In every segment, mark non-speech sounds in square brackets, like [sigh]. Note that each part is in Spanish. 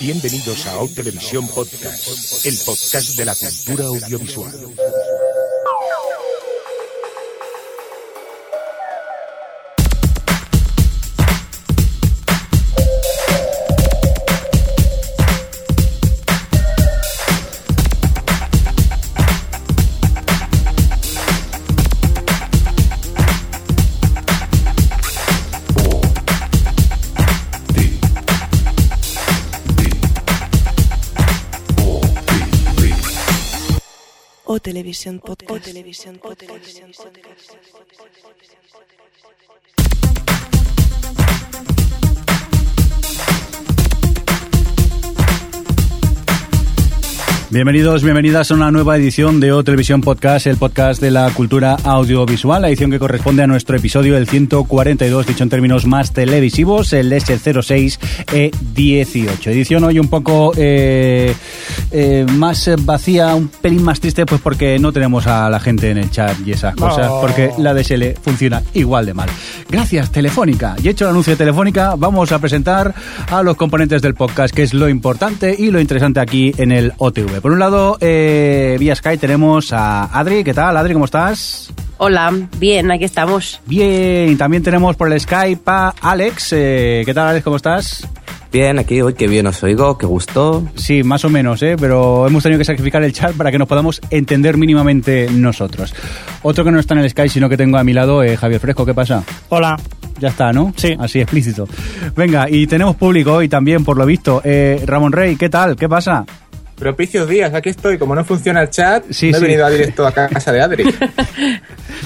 Bienvenidos a Out Televisión Podcast, el podcast de la cultura audiovisual. O Televisión Podcast. Bienvenidos, bienvenidas a una nueva edición de O Televisión Podcast, el podcast de la cultura audiovisual, la edición que corresponde a nuestro episodio el 142, dicho en términos más televisivos, el S06E18. Edición hoy un poco eh, eh, más vacía, un pelín más triste, pues porque no tenemos a la gente en el chat y esas cosas, porque la DSL funciona igual de mal. Gracias, Telefónica. Y hecho el anuncio de Telefónica, vamos a presentar a los componentes del podcast, que es lo importante y lo interesante aquí en el OTV. Por un lado, eh, vía Skype tenemos a Adri. ¿Qué tal, Adri? ¿Cómo estás? Hola, bien, aquí estamos. Bien, también tenemos por el Skype a Alex. Eh, ¿Qué tal, Alex? ¿Cómo estás? Bien, aquí hoy qué bien os oigo, qué gusto. Sí, más o menos, ¿eh? pero hemos tenido que sacrificar el chat para que nos podamos entender mínimamente nosotros. Otro que no está en el Skype, sino que tengo a mi lado, eh, Javier Fresco, ¿qué pasa? Hola. Ya está, ¿no? Sí. Así explícito. Venga, y tenemos público hoy también, por lo visto. Eh, Ramón Rey, ¿qué tal? ¿Qué pasa? Propicios días, aquí estoy. Como no funciona el chat, Sí, no he sí. venido a directo a [laughs] casa de Adri.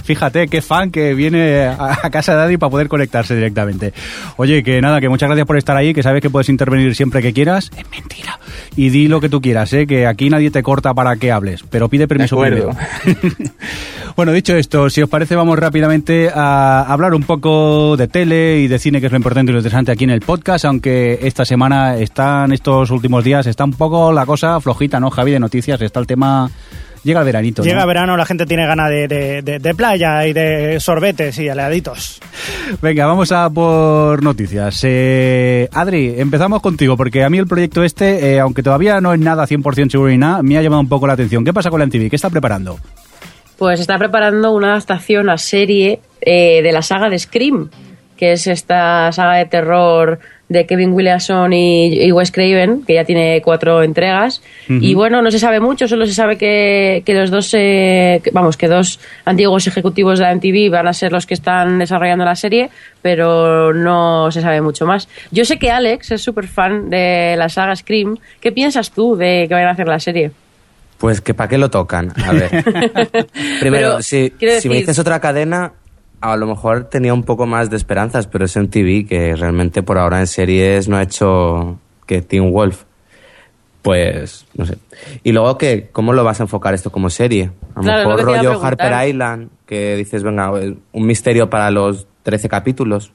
Fíjate, qué fan que viene a casa de Adri para poder conectarse directamente. Oye, que nada, que muchas gracias por estar ahí, que sabes que puedes intervenir siempre que quieras. Es mentira. Y di lo que tú quieras, ¿eh? que aquí nadie te corta para que hables, pero pide permiso primero. [laughs] bueno, dicho esto, si os parece, vamos rápidamente a hablar un poco de tele y de cine, que es lo importante y lo interesante aquí en el podcast, aunque esta semana están, estos últimos días, está un poco la cosa flojita, ¿no, Javi, de noticias? Está el tema... Llega el veranito, ¿no? Llega verano, la gente tiene ganas de, de- de- de playa y de sorbetes y heladitos. Venga, vamos a por noticias. Eh, Adri, empezamos contigo, porque a mí el proyecto este, eh, aunque todavía no es nada 100% seguro ni nada, me ha llamado un poco la atención. ¿Qué pasa con la MTV? ¿Qué está preparando? Pues está preparando una adaptación a serie eh, de la saga de Scream, que es esta saga de terror de Kevin Williamson y, y Wes Craven, que ya tiene cuatro entregas. Y bueno, no se sabe mucho, solo se sabe que, que los dos, eh, que- vamos, que dos antiguos ejecutivos de la MTV van a ser los que están desarrollando la serie, pero no se sabe mucho más. Yo sé que Alex es súper fan de la saga Scream. ¿Qué piensas tú de que vayan a hacer la serie? Pues que para qué lo tocan. A ver. [laughs] Primero, Pero, si, me dices otra cadena, a lo mejor tenía un poco más de esperanzas, pero es en TV que realmente por ahora en series no ha hecho que Teen Wolf. Pues, no sé. Y luego, que ¿cómo lo vas a enfocar esto como serie? A lo Claro, es lo mejor rollo. Harper Island, que dices, venga, un misterio para los 13 capítulos.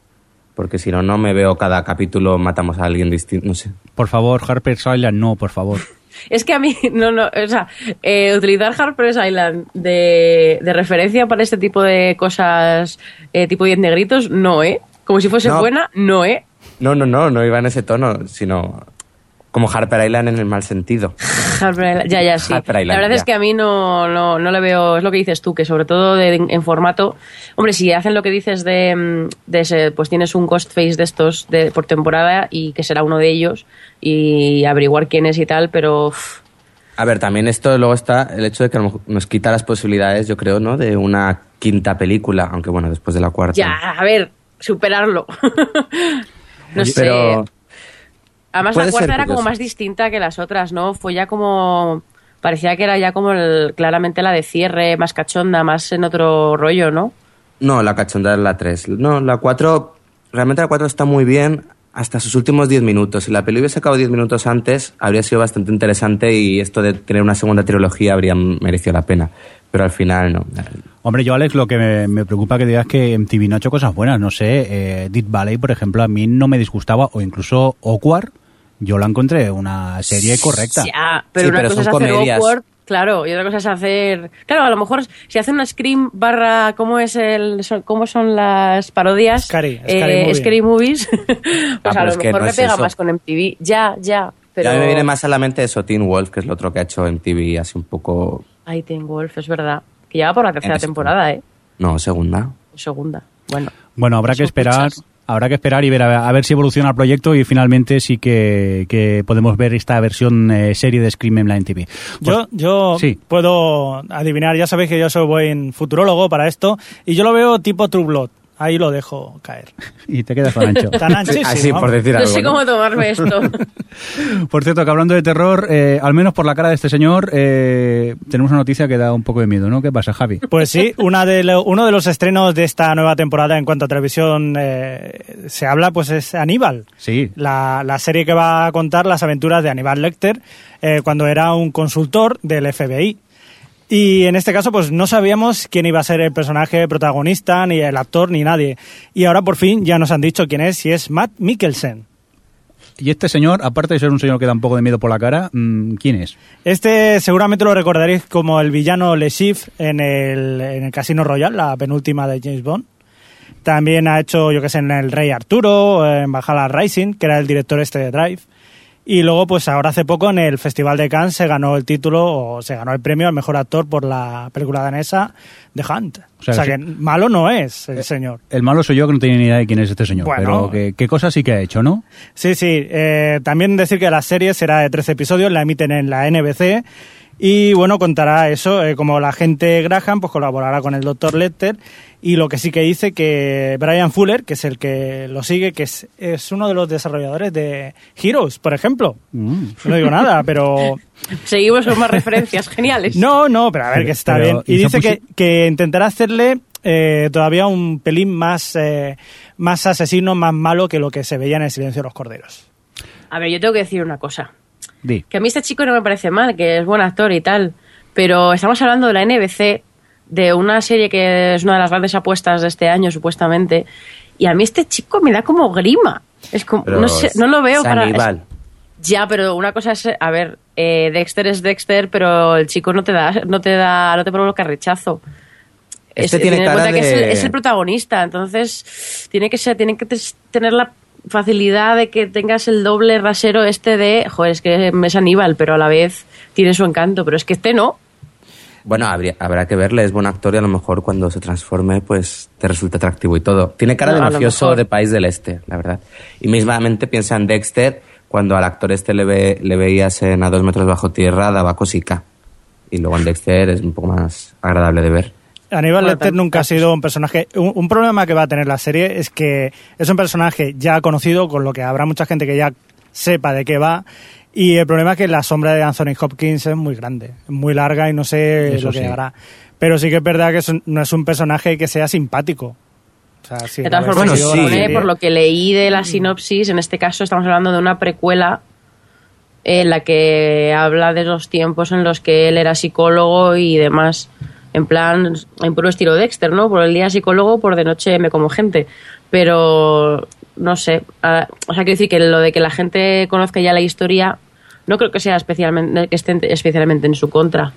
Porque si no, no me veo cada capítulo matamos a alguien distinto, no sé. Por favor, Harper's Island, no, por favor. Es que a mí, [laughs] no, no, o sea, eh, utilizar Harper's Island de, de referencia para este tipo de cosas, eh, tipo 10 negritos, no, ¿eh? Como si fuese No. buena, no, ¿eh? No, no, no, no iba en ese tono, sino como Harper Island en el mal sentido. Harper Island, ya, ya, sí. Harper Island, la verdad ya. es que a mí no, no, no le veo, es lo que dices tú, que sobre todo de- en, formato, hombre, si hacen lo que dices de, mm, de ese, pues tienes un ghost face de estos de, por temporada y que será uno de ellos y averiguar quién es y tal, pero... uf, A ver, también esto luego está el hecho de que nos quita las posibilidades, yo creo, ¿no? De una quinta película, aunque bueno, después de la cuarta. Ya, a ver, superarlo. [laughs] no sé. Además, la cuarta ser era como más distinta que las otras, ¿no? Fue ya como. Parecía que era ya como el- claramente la de cierre, más cachonda, más en otro rollo, ¿no? no, la cachonda es la 3. No, la 4, realmente la 4 está muy bien hasta sus últimos 10 minutos. Si la peli hubiese acabado 10 minutos antes, habría sido bastante interesante y esto de tener una segunda trilogía habría merecido la pena. Pero al final no. Hombre, yo, Alex, lo que me, me preocupa que digas que MTV no ha hecho cosas buenas. No sé, eh, Deep Valley, por ejemplo, a mí no me disgustaba, o incluso Awkward, yo la encontré una serie correcta. Ya, pero Sí, una pero cosa son es hacer comedias. awkward, claro, y otra cosa es hacer. Claro, a lo mejor si hacen una Scream barra. ¿Cómo, es el, son- cómo son las parodias? Scary, Eh, Scary Movie. Scary Movies. [laughs] pues pero a lo mejor no me pega eso. más con MTV. Ya, ya. Y a mí me viene más a la mente eso, Teen Wolf, que es lo otro que ha hecho en TV, así un poco... Ay, Teen Wolf, es verdad. Que ya va por la tercera temporada, ¿eh? No, segunda. Segunda. Bueno. Bueno, habrá que esperar. muchas. Habrá que esperar y ver a, a ver si evoluciona el proyecto y finalmente sí que, que podemos ver esta versión eh, serie de Scream en la NTV. Yo, yo Sí. puedo adivinar, ya sabéis que yo soy buen futurólogo para esto, y yo lo veo tipo True Blood. Ahí lo dejo caer. Y te quedas tan ancho. [laughs] Tan anchísimo. Así, por decir No algo. sé ¿no? cómo tomarme esto. [laughs] Por cierto, que hablando de terror, eh, al menos por la cara de este señor, eh, tenemos una noticia que da un poco de miedo, ¿no? ¿Qué pasa, Javi? Pues sí, una de lo- uno de los estrenos de esta nueva temporada en cuanto a televisión eh, se habla, pues es Aníbal. Sí. La, la serie que va a contar las aventuras de Aníbal Lecter eh, cuando era un consultor del FBI. Y en este caso, pues no sabíamos quién iba a ser el personaje protagonista, ni el actor, ni nadie. Y ahora por fin ya nos han dicho quién es, y es Matt Mikkelsen. Y este señor, aparte de ser un señor que da un poco de miedo por la cara, mm, ¿quién es? Este seguramente lo recordaréis como el villano Le Chiffre en el, en el Casino Royale, la penúltima de James Bond. También ha hecho, yo que sé, en El Rey Arturo, en Valhalla Rising, que era el director este de Drive. Y luego, pues ahora hace poco en el Festival de Cannes se ganó el título, o se ganó el premio al mejor actor por la película danesa The Hunt. O O sea, que malo no es el señor. El malo soy yo que no tenía ni idea de quién es este señor, Bueno. pero que- qué cosas sí que ha hecho, ¿no? Sí, sí. eh, también decir que la serie será de 13 episodios, la emiten en la NBC. Y bueno, contará eso, eh, como la agente Graham, pues colaborará con el Dr. Lecter. Y lo que sí que dice que Brian Fuller, que es el que lo sigue, que es, es uno de los desarrolladores de Heroes, por ejemplo. Mm. No digo nada, pero... [laughs] Seguimos con más referencias geniales. No, no, pero a ver que está bien. Y dice que, que intentará hacerle eh, todavía un pelín más, eh, más asesino, más malo que lo que se veía en El Silencio de los Corderos. A ver, yo tengo que decir una cosa. Di. Que a mí este chico no me parece mal, que es buen actor y tal. Pero estamos hablando de la NBC, de una serie que es una de las grandes apuestas de este año, supuestamente. Y a mí este chico me da como grima. Es como, no sé, no lo veo es para. Aníbal. Ya, pero una cosa es, a ver, eh, Dexter es Dexter, pero el chico no te da, no te da, no te provoca rechazo. Este Es- tiene cara que es el, es el protagonista, entonces tiene que ser, tiene que tener la facilidad de que tengas el doble rasero este de, joder, es que es Aníbal, pero a la vez tiene su encanto, pero es que este no. Bueno, habría- habrá que verle, es buen actor y a lo mejor cuando se transforme, pues te resulta atractivo y todo. Tiene cara No, de mafioso de país del este, la verdad. Y mismamente piensa en Dexter, cuando al actor este le, ve- le veías en A dos metros bajo tierra, daba cosica. Y luego en Dexter es un poco más agradable de ver. Aníbal Bueno, Lecter nunca ha sido un personaje. Un, un problema que va a tener la serie es que es un personaje ya conocido, con lo que habrá mucha gente que ya sepa de qué va. Y el problema es que la sombra de Anthony Hopkins es muy grande, es muy larga y no sé Eso lo que sí. hará. Pero sí que es verdad que es un- no es un personaje que sea simpático. O sea, si De todas formas, Bueno, sí. por lo que leí de la sinopsis, en este caso estamos hablando de una precuela en la que habla de los tiempos en los que él era psicólogo y demás. En plan, en puro estilo Dexter, ¿no? Por el día psicólogo, por de noche me como gente. Pero, no sé. O sea, quiero decir que lo de que la gente conozca ya la historia, no creo que sea especialmente, que esté especialmente en su contra.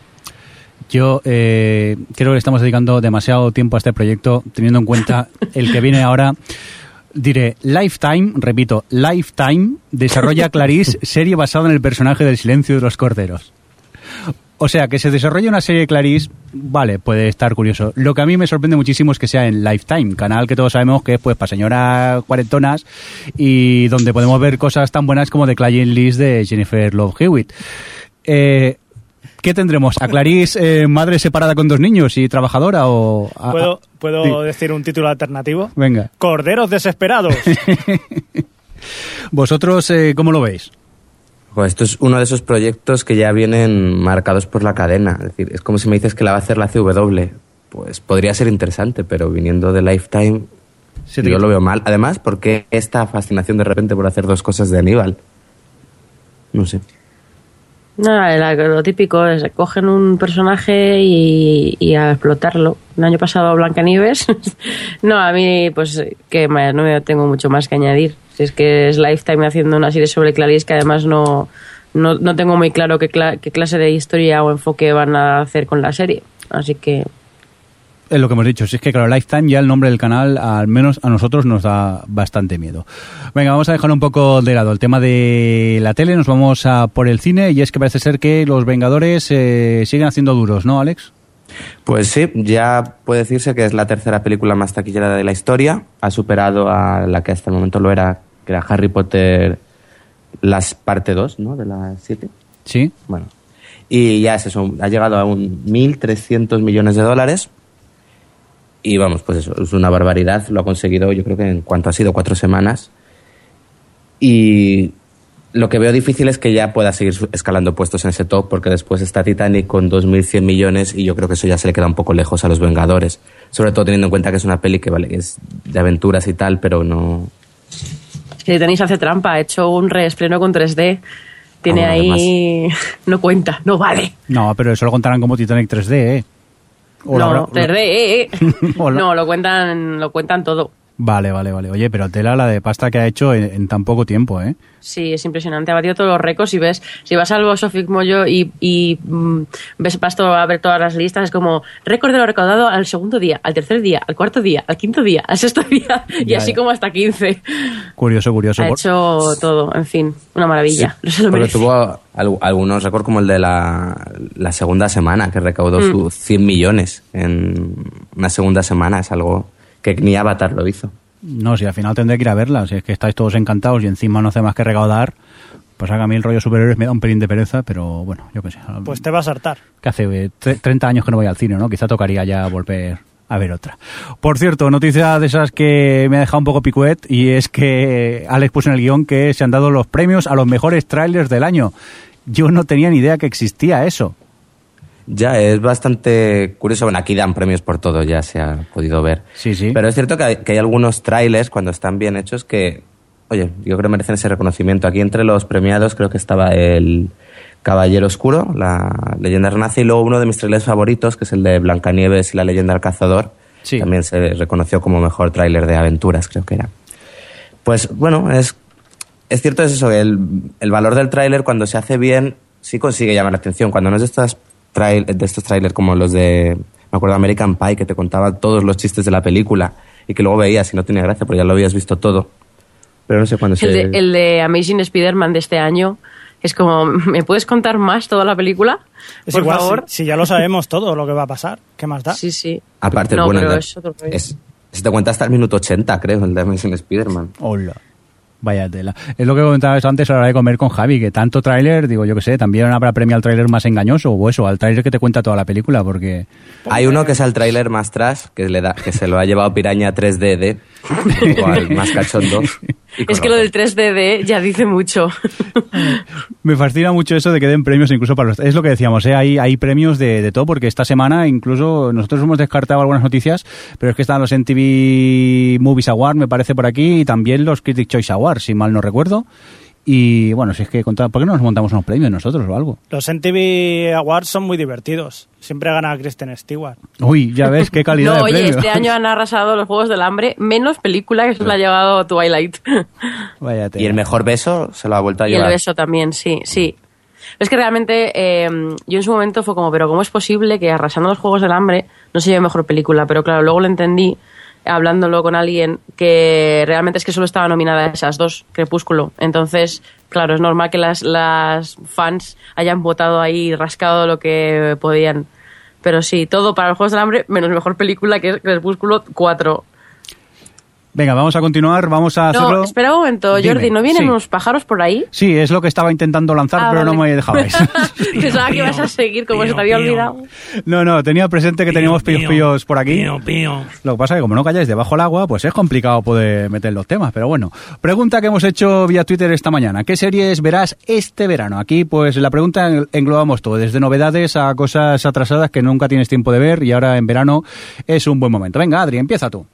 Yo eh, creo que estamos dedicando demasiado tiempo a este proyecto, teniendo en cuenta [laughs] el que viene ahora. Diré, Lifetime, repito, Lifetime desarrolla Clarice [laughs] serie basada en el personaje del silencio de los corderos. O sea, que se desarrolle una serie de Clarice, vale, puede estar curioso. Lo que a mí me sorprende muchísimo es que sea en Lifetime, canal que todos sabemos que es pues para señoras cuarentonas y donde podemos ver cosas tan buenas como The Client List de Jennifer Love Hewitt. Eh, ¿Qué tendremos? ¿A Clarice eh, madre separada con dos niños y trabajadora o...? a- ¿Puedo, ¿puedo decir un título alternativo? Venga. Corderos desesperados. [laughs] ¿Vosotros eh, cómo lo veis? Pues esto es uno de esos proyectos que ya vienen marcados por la cadena. Es decir, es como si me dices que la va a hacer la CW. Pues podría ser interesante, pero viniendo de Lifetime, yo lo veo mal. Además, ¿por qué esta fascinación de repente por hacer dos cosas de Aníbal? No sé. Nada, lo típico es cogen un personaje y, y a explotarlo. El año pasado Blancanieves. [laughs] no, a mí pues que no me tengo mucho más que añadir. Si es que es Lifetime haciendo una serie sobre Clarice que además no, no, no tengo muy claro qué, cla- qué clase de historia o enfoque van a hacer con la serie. Así que Es lo que hemos dicho. Si es que, claro, Lifetime ya el nombre del canal, al menos a nosotros, nos da bastante miedo. Venga, vamos a dejar un poco de lado el tema de la tele. Nos vamos a por el cine. Y es que parece ser que los Vengadores eh, siguen haciendo duros, ¿no, Alex? Pues sí, ya puede decirse que es la tercera película más taquillera de la historia. Ha superado a la que hasta el momento lo era, que era Harry Potter, las parte 2, ¿no? De las 7. Sí. Bueno. Y ya es eso, ha llegado a un 1.300 millones de dólares. Y vamos, pues eso, es una barbaridad. Lo ha conseguido, yo creo que en cuanto ha sido cuatro semanas. Y lo que veo difícil es que ya pueda seguir escalando puestos en ese top, porque después está Titanic con 2.100 millones y yo creo que eso ya se le queda un poco lejos a los Vengadores. Sobre todo teniendo en cuenta que es una peli que, vale, es de aventuras y tal, pero no. Que tenéis hace trampa, ha hecho un reestreno con 3D. Tiene Ah, ahí. [laughs] No cuenta, no vale. No, pero eso lo contarán como Titanic 3D, ¿eh? O no, habrá- 3D, eh, eh. [laughs] No, lo cuentan, lo cuentan todo. Vale, vale, vale. Oye, pero tela la de pasta que ha hecho en, en tan poco tiempo, ¿eh? Sí, es impresionante. Ha batido todos los récords y ves, si vas al Box Office Mojo y, y mm, ves vas todo- a ver todas las listas, es como récord de lo recaudado al segundo día, al tercer día, al cuarto día, al quinto día, al sexto [laughs] día y Ya, así ya. como hasta 15. Curioso, curioso. Ha Por- hecho todo, en fin, una maravilla. Merece. tuvo al- algunos récords como el de la, la segunda semana, que recaudó sus 100 millones en una segunda semana. Es algo que ni Avatar lo hizo. No, si al final tendré que ir a verla. Si es que estáis todos encantados y encima no hace más que recaudar, pues haga a mí el rollo superiores me da un pelín de pereza, pero bueno, yo qué sé. Pues te vas a hartar. que hace eh, tre- 30 años que no voy al cine, ¿no? Quizá tocaría ya volver a ver otra. Por cierto, noticia de esas que me ha dejado un poco picuet y es que Alex puso en el guion que se han dado los premios a los mejores trailers del año. Yo no tenía ni idea que existía eso. Ya, es bastante curioso. Bueno, aquí dan premios por todo, ya se ha podido ver. Sí, sí. Pero es cierto que hay, que hay algunos trailers, cuando están bien hechos, que, oye, yo creo que merecen ese reconocimiento. Aquí entre los premiados creo que estaba el Caballero Oscuro, la leyenda renace, y luego uno de mis trailers favoritos, que es el de Blancanieves y la leyenda del cazador. Sí. También se reconoció como mejor tráiler de aventuras, creo que era. Pues bueno, es, es cierto es eso, el, el valor del tráiler cuando se hace bien sí consigue llamar la atención. Cuando no es de, estas trail, de estos trailers como los de, me acuerdo, American Pie, que te contaban todos los chistes de la película y que luego veías y no tenía gracia porque ya lo habías visto todo. Pero no sé cuándo se... El de, el de Amazing Spider-Man de este año es como, ¿me puedes contar más toda la película? Es Por igual, favor. Si, si ya lo sabemos todo lo que va a pasar, ¿qué más da? Sí, sí. Aparte, no, bueno, pero es otro rollo. es- se te cuenta hasta el minuto 80, creo, el de Amazing Spider-Man. Hola. Vaya tela. Es lo que comentabas antes a la hora de comer con Javi, que tanto tráiler, digo yo que sé, también habrá premio al tráiler más engañoso o eso, al tráiler que te cuenta toda la película, porque Hay uno que es el tráiler más trash, que, le da, que se lo ha llevado Piraña 3D, [laughs] o al más cachondo. Y Es que lo del 3DD ya dice mucho. [laughs] Me fascina mucho eso de que den premios incluso para los... Es lo que decíamos, ¿eh? hay, hay premios de, de todo, porque esta semana incluso nosotros hemos descartado algunas noticias, pero es que están los MTV Movies Awards, me parece por aquí, y también los Critic Choice Awards, si mal no recuerdo. Y bueno, si es que, contra- ¿por qué no nos montamos unos premios nosotros o algo? Los MTV Awards son muy divertidos. Siempre gana Kristen Stewart. Uy, ya ves qué calidad No, de oye, premio. este año han arrasado los Juegos del Hambre, menos película que se la ha llevado Twilight. [laughs] Vaya Y el mejor beso se lo ha vuelto a Y el llevar. beso también, sí, sí. Es que realmente eh, yo en su momento fue como, pero ¿cómo es posible que arrasando los Juegos del Hambre no se lleve mejor película? Pero claro, luego lo entendí, hablándolo con alguien, que realmente es que solo estaba nominada a esas dos, Crepúsculo. Entonces, claro, es normal que las, las fans hayan votado ahí rascado lo que podían. Pero sí, todo para los Juegos del Hambre, menos mejor película que es Crepúsculo 4. Venga, vamos a continuar, vamos a hacerlo... No, espera un momento, Dime, Jordi, ¿no vienen sí. unos pájaros por ahí? Sí, es lo que estaba intentando lanzar, Ah, pero no me dejabais. [laughs] Pensaba que ibas a seguir como se te había olvidado. no, no, tenía presente que teníamos pillos pillos por aquí. Lo que pasa es que como no calláis debajo del agua, pues es complicado poder meter los temas. Pero bueno, pregunta que hemos hecho vía Twitter esta mañana. ¿Qué series verás este verano? Aquí, pues la pregunta en- englobamos todo, desde novedades a cosas atrasadas que nunca tienes tiempo de ver y ahora en verano es un buen momento. Venga, Adri, empieza tú.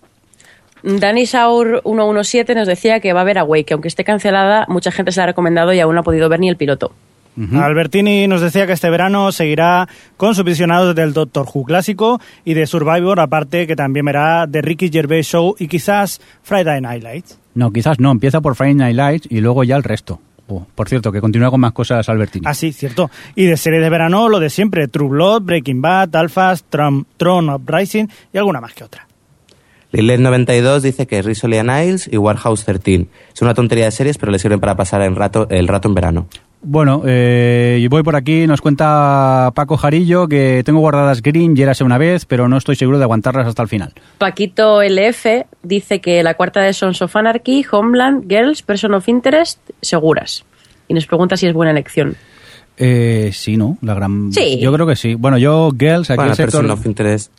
Dani Saur 117 nos decía que va a ver Awake, que aunque esté cancelada, mucha gente se la ha recomendado y aún no ha podido ver ni el piloto. Albertini nos decía que este verano seguirá con sus visionados del Doctor Who clásico y de Survivor, aparte que también verá The Ricky Gervais Show y quizás Friday Night Lights. No, quizás no, empieza por Friday Night Lights y luego ya el resto. Oh, por cierto, que continúa con más cosas Albertini. Ah, sí, cierto. Y de serie de verano, lo de siempre. True Blood, Breaking Bad, Alphas, Tron, Throne of Rising y alguna más que otra. Lilet92 dice que Rizzoli and Isles y Warhouse 13. Es una tontería de series, pero le sirven para pasar el rato, el rato en verano. Bueno, eh, voy por aquí, nos cuenta Paco Jarillo que tengo guardadas Green y érase una vez, pero no estoy seguro de aguantarlas hasta el final. Paquito LF dice que la cuarta de Sons of Anarchy, Homeland, Girls, Person of Interest, seguras. Y nos pregunta si es buena elección. Eh, sí, ¿no? La gran... Sí. Yo creo que sí. Bueno, yo, Girls, aquí Bueno, el sector... Person of Interest.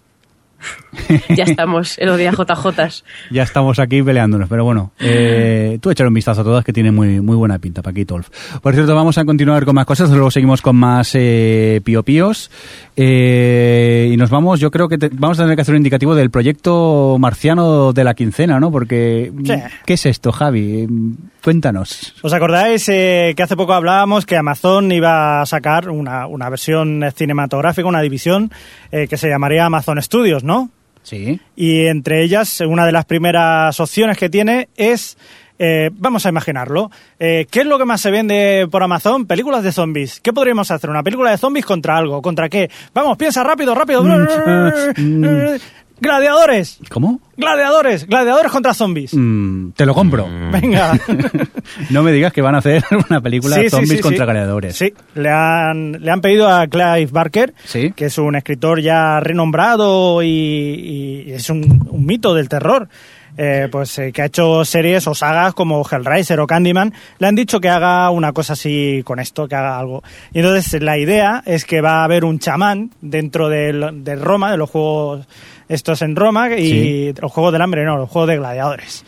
[laughs] Ya estamos, el odia JJs. Ya estamos aquí peleándonos, pero bueno, eh, tú échale un vistazo a todas que tiene muy, muy buena pinta, Paquito Olf. Por cierto, vamos a continuar con más cosas, luego seguimos con más eh, pío píos eh, y nos vamos, yo creo que te- vamos a tener que hacer un indicativo del proyecto marciano de la quincena, ¿no? Porque, Sí. ¿qué es esto, Javi? Cuéntanos. ¿Os acordáis eh, que hace poco hablábamos que Amazon iba a sacar una, una versión cinematográfica, una división eh, que se llamaría Amazon Studios, ¿no? Sí. Y entre ellas, una de las primeras opciones que tiene es, eh, vamos a imaginarlo, eh, ¿qué es lo que más se vende por Amazon? Películas de zombies. ¿Qué podríamos hacer? ¿Una película de zombies contra algo? ¿Contra qué? Vamos, piensa rápido, rápido. [laughs] [laughs] Mm, Gladiadores. ¿Cómo? Gladiadores. Gladiadores contra zombies. Mm, te lo compro. [laughs] Venga. [laughs] no me digas que van a hacer [laughs] una película Sí, zombies sí, contra sí. gladiadores. Sí, le han, le han pedido a Clive Barker, Sí. que es un escritor ya renombrado y, y es un, un mito del terror. eh, pues eh, que ha hecho series o sagas como Hellraiser o Candyman, le han dicho que haga una cosa así con esto, que haga algo. Y entonces la idea es que va a haber un chamán dentro del, de Roma, de los juegos estos en Roma, y Sí. los juegos del hambre, no, los juegos de gladiadores.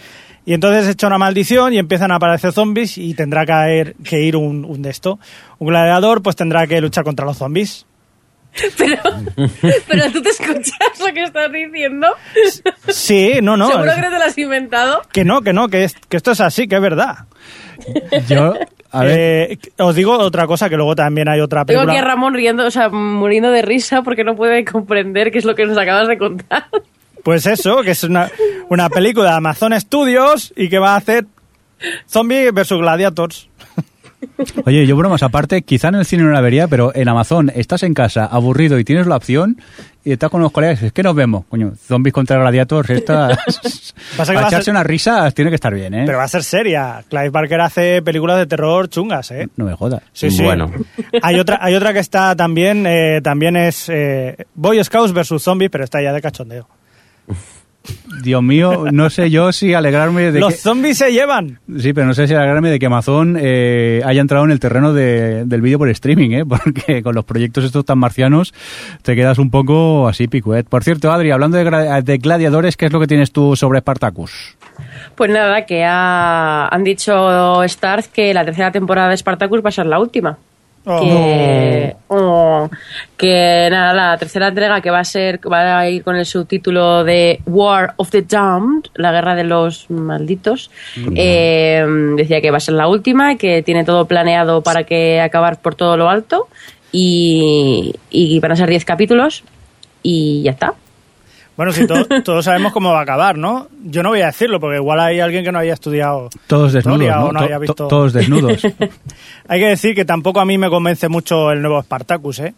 Y entonces echa una maldición y empiezan a aparecer zombies y tendrá que, ir- que ir un, un de esto. Un gladiador pues tendrá que luchar contra los zombies. [laughs] Pero, pero tú te escuchas lo que estás diciendo. Sí, no, no. Seguro es- que te lo has inventado. que no, que no, que, es- que esto es así, que es verdad. Yo, a ver, Eh, os digo otra cosa, que luego también hay otra Tengo película. aquí a Ramón riendo, o sea, muriendo de risa porque no puede comprender qué es lo que nos acabas de contar. Pues eso, que es una, una película de Amazon Studios y que va a hacer Zombie versus Gladiators. Oye, yo bromas aparte, quizá en el cine no la vería, pero en Amazon estás en casa aburrido y tienes la opción y estás con los colegas y dices, ¿qué nos vemos? Coño, zombies contra gladiators, estas... [laughs] Pasa que a va a echarse ser- unas risas tiene que estar bien, ¿eh? Pero va a ser seria. Clive Barker hace películas de terror chungas, ¿eh? No me jodas. Sí, sí. Bueno. Hay otra, hay otra que está también, eh, también es eh, Boy Scouts versus Zombies, pero está ya de cachondeo. Dios mío, no sé yo si alegrarme de Los que... zombies se llevan. Sí, pero no sé si alegrarme de que Amazon eh, haya entrado en el terreno de- del vídeo por streaming, ¿eh? Porque [laughs] con los proyectos estos tan marcianos te quedas un poco así picuet. Por cierto, Adri, hablando de, de gladiadores, ¿qué es lo que tienes tú sobre Spartacus? Pues nada, que ha- han dicho Starz que la tercera temporada de Spartacus va a ser la última. Oh. Que, oh, que nada, la tercera entrega que va a ser, va a ir con el subtítulo de War of the Damned, la guerra de los malditos, eh, decía que va a ser la última, que tiene todo planeado para que acabar por todo lo alto y, y van a ser 10 capítulos y ya está. Bueno, sí, to- [laughs] todos sabemos cómo va a acabar, ¿no? Yo no voy a decirlo, porque igual hay alguien que no haya estudiado Todos desnudos, historia ¿no? o no haya to- visto... todos [laughs] desnudos. [laughs] Hay que decir que tampoco a mí me convence mucho el nuevo Spartacus, ¿eh?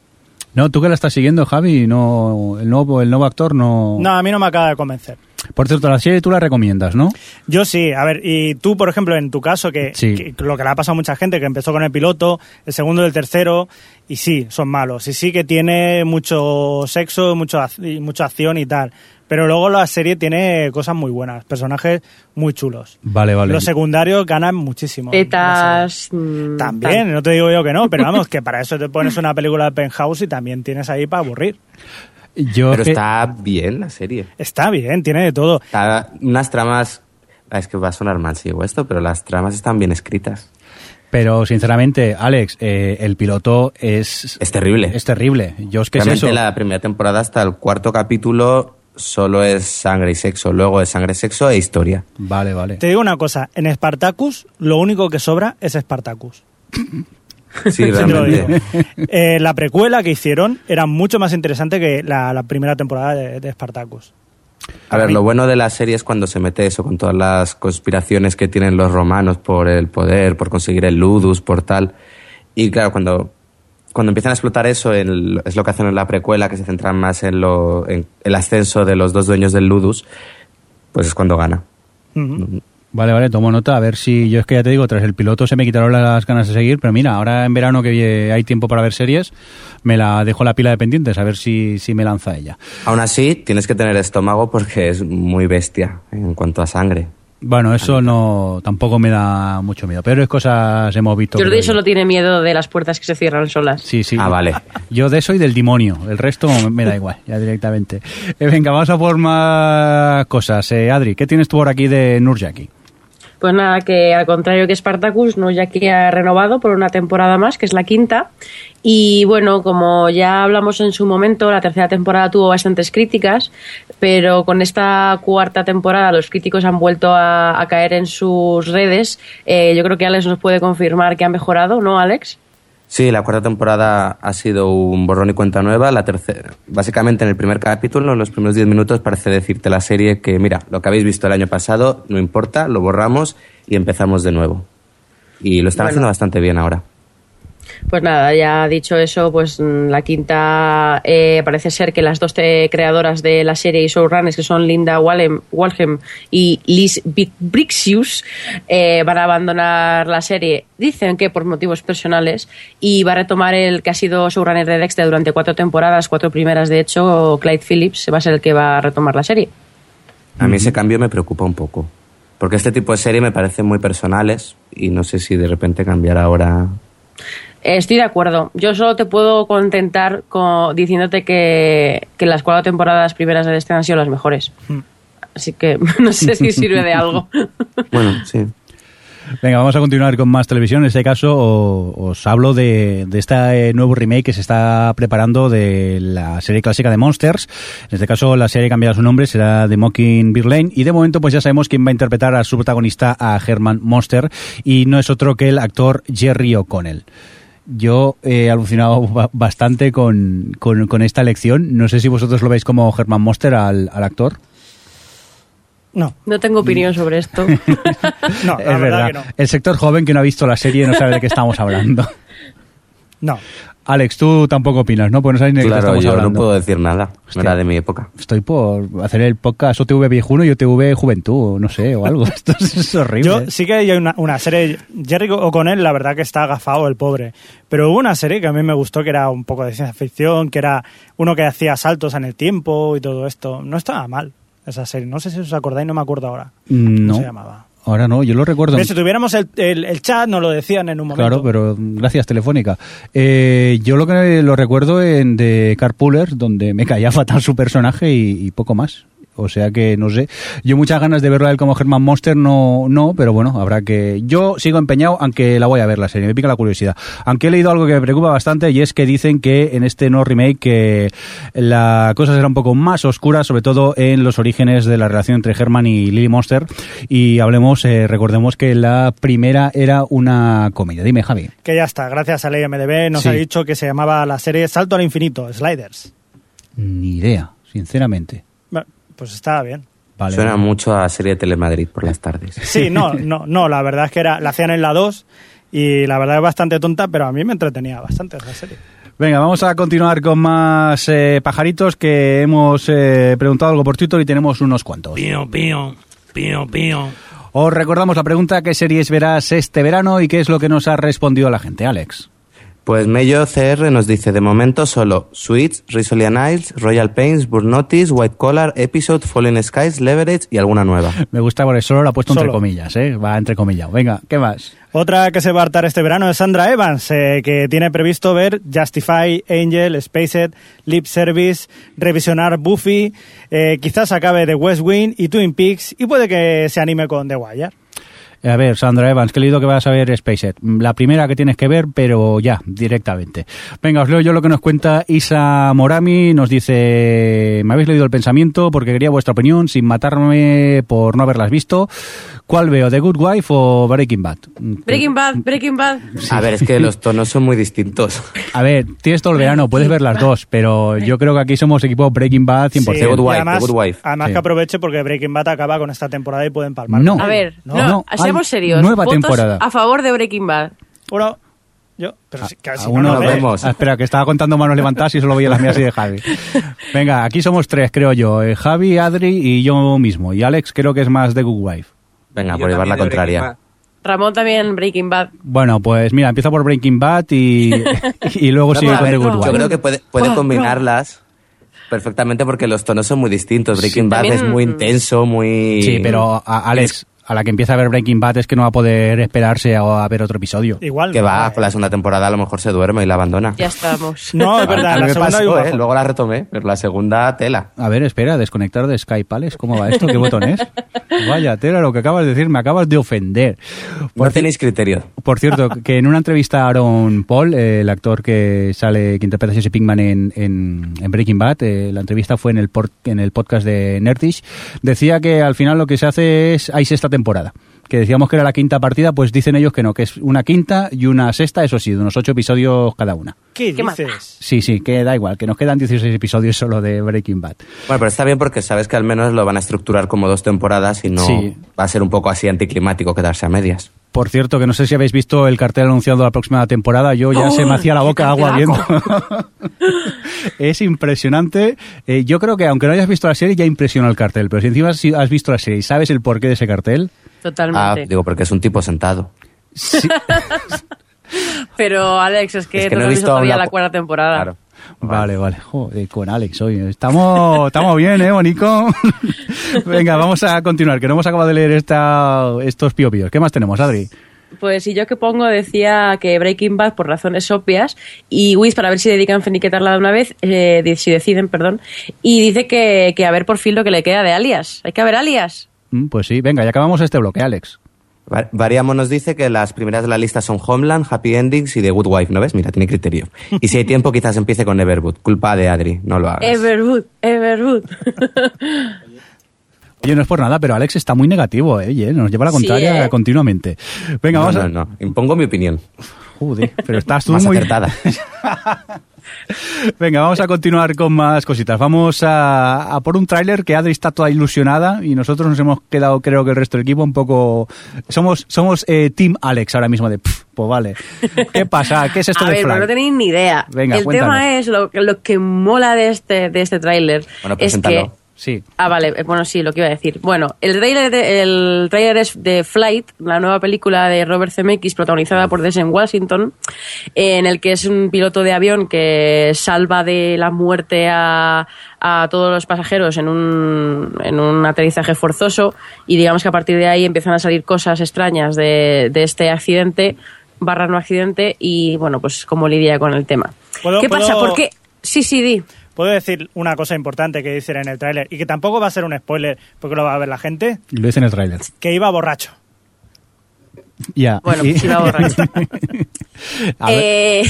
No, tú que la estás siguiendo, Javi, no, el nuevo, el nuevo actor no... No, a mí no me acaba de convencer. Por cierto, la serie tú la recomiendas, ¿no? Yo sí, a ver, y tú, por ejemplo, en tu caso, que, Sí. que lo que le ha pasado a mucha gente, que empezó con el piloto, el segundo y el tercero, y sí, son malos. Y sí que tiene mucho sexo, mucho, ac- y mucha acción y tal. Pero luego la serie tiene cosas muy buenas, personajes muy chulos. Vale, vale. Los secundarios ganan muchísimo. Tetas. mm, También, no te digo yo que no, pero vamos, que para eso te pones una película de Penthouse y también tienes ahí para aburrir. [laughs] Yo Pero está bien la serie. Está bien, tiene de todo. Está unas tramas... ah, Es que va a sonar mal si digo esto, pero las tramas están bien escritas. Pero sinceramente, Alex, eh, el piloto es... Es terrible. Es terrible. Yo es que es Realmente eso. la primera temporada hasta el cuarto capítulo solo es sangre y sexo. Luego es sangre, sexo e historia. Vale, vale. Te digo una cosa, en Spartacus lo único que sobra es Spartacus. Sí, [laughs] realmente. Eh, la precuela que hicieron era mucho más interesante que la, la primera temporada de, de Spartacus. A ver, lo bueno de la serie es cuando se mete eso, con todas las conspiraciones que tienen los romanos por el poder, por conseguir el ludus, por tal. Y claro, cuando, cuando empiezan a explotar eso, el- es lo que hacen en la precuela, que se centran más en, lo, en el ascenso de los dos dueños del ludus, pues es cuando gana. Ujú. Vale, vale, tomo nota. A ver si yo es que ya te digo, tras el piloto se me quitaron las ganas de seguir, pero mira, ahora en verano que hay tiempo para ver series, me la dejo la pila de pendientes, a ver si, si me lanza ella. Aún así, tienes que tener estómago porque es muy bestia en cuanto a sangre. Bueno, eso no tampoco me da mucho miedo, pero es cosas hemos visto. Jordi solo tiene miedo de las puertas que se cierran solas. Sí, sí. Ah, vale. Yo de eso y del demonio. El resto me da igual, ya directamente. Eh, venga, vamos a por más cosas. Eh, Adri, ¿qué tienes tú por aquí de Nurjaki? Pues nada, que al contrario que Spartacus, no ya que ha renovado por una temporada más, que es la quinta. Y bueno, como ya hablamos en su momento, la tercera temporada tuvo bastantes críticas, pero con esta cuarta temporada los críticos han vuelto a, caer en sus redes. Eh, yo creo que Alex nos puede confirmar que ha mejorado, ¿no, Alex? Sí, la cuarta temporada ha sido un borrón y cuenta nueva. La tercera, básicamente en el primer capítulo, en los primeros 10 minutos, parece decirte la serie que, mira, lo que habéis visto el año pasado, no importa, lo borramos y empezamos de nuevo. Y lo están Bueno. haciendo bastante bien ahora. Pues nada, ya dicho eso, pues mm, la quinta eh, parece ser que las dos creadoras de la serie y showrunners, que son Linda Walhem, y Liz Brixius, eh, van a abandonar la serie. Dicen que por motivos personales y va a retomar el que ha sido showrunner de Dexter durante cuatro temporadas, cuatro primeras de hecho, Clyde Phillips va a ser el que va a retomar la serie. A mí ese cambio me preocupa un poco. Porque este tipo de serie me parecen muy personales y no sé si de repente cambiar ahora. Estoy de acuerdo. Yo solo te puedo contentar con, diciéndote que, que las cuatro temporadas primeras de Dexter han sido las mejores. Así que [laughs] no sé si sirve de algo. [laughs] Bueno, sí. Venga, vamos a continuar con más televisión. En este caso o- os hablo de, de este eh, nuevo remake que se está preparando de la serie clásica de Monsters. En este caso la serie cambiará su nombre, será The Mockingbird Lane y de momento pues ya sabemos quién va a interpretar a su protagonista, a Herman Monster y no es otro que el actor Jerry O'Connell. Yo he alucinado ba- bastante con, con, con esta elección. No sé si vosotros lo veis como Herman Monster al, al actor. No, No tengo opinión sobre esto. [laughs] no, es la verdad, verdad. que no. El sector joven que no ha visto la serie no sabe de qué estamos hablando. No. Alex, tú tampoco opinas, ¿no? Pues no sabes ni de qué estamos yo hablando. no puedo decir nada. Hostia. No era de mi época. Estoy por hacer el podcast OTV viejuno y OTV juventud, no sé, o algo. [laughs] Esto es, horrible. Yo sí que hay una, una serie, Jerry O'Connell, la verdad que está agafado el pobre, pero hubo una serie que a mí me gustó que era un poco de ciencia ficción, que era uno que hacía saltos en el tiempo y todo esto. No estaba mal esa serie, no sé si os acordáis, no me acuerdo ahora. Mm, ¿Cómo no, se llamaba? Ahora no, yo lo recuerdo. Pero Si tuviéramos el, el- el chat, nos lo decían en un momento. Claro, pero gracias Telefónica. Eh, yo lo que lo recuerdo en de Carpooler, donde me caía [laughs] fatal su personaje y, y poco más. O sea que no sé. Yo muchas ganas de verlo a él como Herman Monster no, no, pero bueno, habrá que. Yo sigo empeñado, aunque la voy a ver la serie, me pica la curiosidad. Aunque he leído algo que me preocupa bastante y es que dicen que en este no remake que la cosa será un poco más oscura, sobre todo en los orígenes de la relación entre Herman y Lily Monster. Y hablemos, eh, recordemos que la primera era una comedia. Dime, Javi. Que ya está, gracias a la IMDB nos Sí. ha dicho que se llamaba la serie Salto al Infinito, Sliders. Ni idea, sinceramente. Pues estaba bien. Vale. Suena mucho a serie de Telemadrid por las tardes. [laughs] Sí, no, no, no, la verdad es que era, la hacían en la 2 y la verdad es bastante tonta, pero a mí me entretenía bastante esa serie. Venga, vamos a continuar con más eh, pajaritos que hemos eh, preguntado algo por Twitter y tenemos unos cuantos. Pío, pío, pío, pío. Os recordamos la pregunta, ¿qué series verás este verano y qué es lo que nos ha respondido la gente? Alex. Pues Mello CR nos dice, de momento solo Sweets, Rizzoli and Isles, Royal Pains, Burn Notice, White Collar, Episode, Fallen Skies, Leverage y alguna nueva. Me gusta porque solo lo ha puesto entre comillas, ¿eh? Va entre comillas. Venga, ¿qué más? Otra que se va a hartar este verano es Sandra Evans, eh, que tiene previsto ver Justify, Angel, Spaced, Lip Service, revisionar Buffy, eh, quizás acabe de West Wing y Twin Peaks y puede que se anime con The Wire. A ver, Sandra Evans, que he leído que vas a ver Spacer. La primera que tienes que ver, pero ya, directamente. Venga, os leo yo lo que nos cuenta Isa Morami. Nos dice, me habéis leído el pensamiento porque quería vuestra opinión sin matarme por no haberlas visto. ¿Cuál veo, The Good Wife o Breaking Bad? Breaking Bad, Breaking Bad. A ver, es que los tonos son muy distintos. A ver, tienes todo el verano, puedes ver las dos, pero yo creo que aquí somos equipo Breaking Bad 100%. Sí, The Good y Wife, además, The Good Wife. además Sí. que aproveche porque Breaking Bad acaba con esta temporada y pueden palmar. No. A ver, No, no, seamos serios. nueva Votos temporada. A favor de Breaking Bad. Uno, yo, pero si, casi no no lo vemos. Ah, espera, que estaba contando manos levantadas y solo veía las mías y de Javi. Venga, aquí somos tres, creo yo. eh, Javi, Adri y yo mismo. Y Alex creo que es más The Good Wife. Venga, Yo por llevar la de contraria. Ramón también Breaking Bad. Bueno, pues mira, empiezo por Breaking Bad y, [laughs] y luego No, sigue con The Good yo Wife. creo que puede, puede Oh, combinarlas perfectamente porque los tonos son muy distintos. Breaking Bad También- es muy intenso, muy... Sí, pero Alex, a la que empieza a ver Breaking Bad es que no va a poder esperarse a, a ver otro episodio. Igual. Que no, va, eh. con la segunda temporada a lo mejor se duerme y la abandona. Ya estamos. [laughs] No, es verdad, la segunda pasó, ¿eh? Luego la retomé, pero la segunda tela. A ver, espera, desconectar de Skype, Alex. ¿Cómo va esto? ¿Qué botón es? [laughs] Vaya, tela, lo que acabas de decir, me acabas de ofender. No tenéis criterio. Por cierto, [laughs] que en una entrevista a Aaron Paul, eh, el actor que sale, que interpreta a Jesse Pinkman en, en, en Breaking Bad, eh, la entrevista fue en el, por- en el podcast de Nerdish, decía que al final lo que se hace es, hay sexta temporada. Que decíamos que era la quinta partida, pues dicen ellos que no, que es una quinta y una sexta, eso sí, de unos ocho episodios cada una. ¿Qué ¿Qué más dices? Sí, sí, que da igual, que nos quedan 16 episodios solo de Breaking Bad. Bueno, pero está bien porque sabes que al menos lo van a estructurar como dos temporadas y no Sí. va a ser un poco así anticlimático quedarse a medias. Por cierto, que no sé si habéis visto el cartel anunciado de la próxima temporada. Yo ya ¡Oh, se me hacía la boca agua viendo. [laughs] es impresionante. Eh, yo creo que aunque no hayas visto la serie, ya impresiona el cartel. Pero si encima has visto la serie y sabes el porqué de ese cartel, Ah, Totalmente. digo, porque es un tipo sentado. sí- [laughs] Pero Alex, es que, Es que no, no he visto visto todavía la la cuarta temporada. Claro. Vale, vale. Joder, con Alex hoy. Estamos, [laughs] estamos bien, ¿eh, Bonico? [laughs] Venga, vamos a continuar, que no hemos acabado de leer esta, estos piopios. ¿Qué más tenemos, Adri? Pues y yo que pongo decía que Breaking Bad por razones obvias y Wiz para ver si dedican finiquetarla de una vez, eh, si deciden, perdón, y dice que, que a ver por fin lo que le queda de Alias. Hay que ver Alias. Mm, Pues sí, venga, ya acabamos este bloque, Alex. Va- Variamos nos dice que las primeras de la lista son Homeland, Happy Endings y The Good Wife, ¿no ves? Mira, tiene criterio. Y si hay tiempo, quizás empiece con Everwood. Culpa de Adri, no lo hagas. Everwood, Everwood. [laughs] Oye, no es por nada, pero Alex está muy negativo, ¿eh? Oye, nos lleva a la Sí, contraria ¿eh? continuamente. Venga, no, vamos a... no, no. Impongo mi opinión. Joder, pero estás tú Más muy... acertada. [laughs] Venga, vamos a continuar con más cositas. Vamos a, a por un tráiler que Adri está toda ilusionada y nosotros nos hemos quedado, creo que el resto del equipo, un poco... Somos somos eh, Team Alex ahora mismo de... "Pf, pues vale. ¿Qué pasa? ¿Qué es esto a de ver, pero no tenéis ni idea. Venga, El cuéntanos. tema es lo, lo que mola de este, de este tráiler. Bueno, es que. Sí. Ah, vale, bueno, sí, lo que iba a decir. Bueno, el trailer, de- el trailer es de Flight, la nueva película de Robert Zemeckis protagonizada por Denzel Washington, en el que es un piloto de avión que salva de la muerte a, a todos los pasajeros en un, en un aterrizaje forzoso y digamos que a partir de ahí empiezan a salir cosas extrañas de, de este accidente barra no accidente y bueno, pues cómo lidia con el tema. ¿Puedo- ¿Qué pasa? ¿Por qué? Sí, sí, di. Puedo decir una cosa importante que dicen en el tráiler y que tampoco va a ser un spoiler porque lo va a ver la gente, Lo dice en el tráiler. que iba borracho. Ya. Bueno, Y- pues iba [laughs] borracho. A ver, Eh,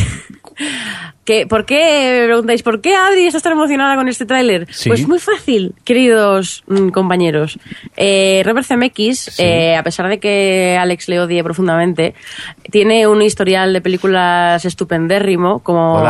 que, ¿Por qué, me preguntáis, por qué Adri está tan emocionada con este tráiler? Sí. Pues muy fácil, queridos mm, compañeros. Eh, Robert Zemeckis, eh, a pesar de que Alex le odie profundamente, tiene un historial de películas estupendérrimo, como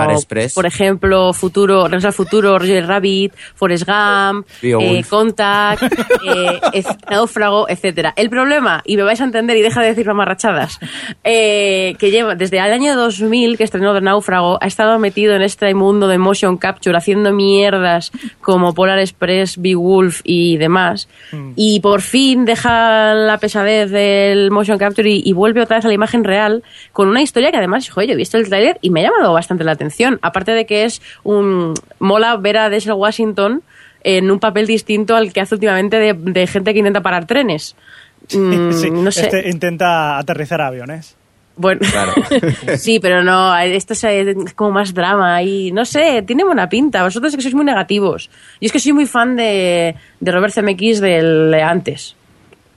por ejemplo Futuro, Regreso al Futuro, Roger Rabbit, Forrest Gump, eh, Contact, [laughs] eh, Náufrago, etcétera. El problema, y me vais a entender y deja de decir mamarrachadas, eh, que lleva desde el año 2000 que estrenó de Náufrago, ha estado metido en este mundo de motion capture, haciendo mierdas como Polar Express, Beowulf y demás. Y por fin deja la pesadez del motion capture y, y vuelve otra vez a la imagen real con una historia que además, joder, yo he visto el tráiler y me ha llamado bastante la atención. Aparte de que es un... mola ver a Denzel Washington en un papel distinto al que hace últimamente de, de gente que intenta parar trenes. [laughs] Mm, Sí, no sé. este intenta aterrizar aviones. Bueno, [laughs] sí, pero no, esto es eh, como más drama y no sé, tiene buena pinta. Vosotros es que sois muy negativos. Yo es que soy muy fan de, de Robert Zemeckis del de antes.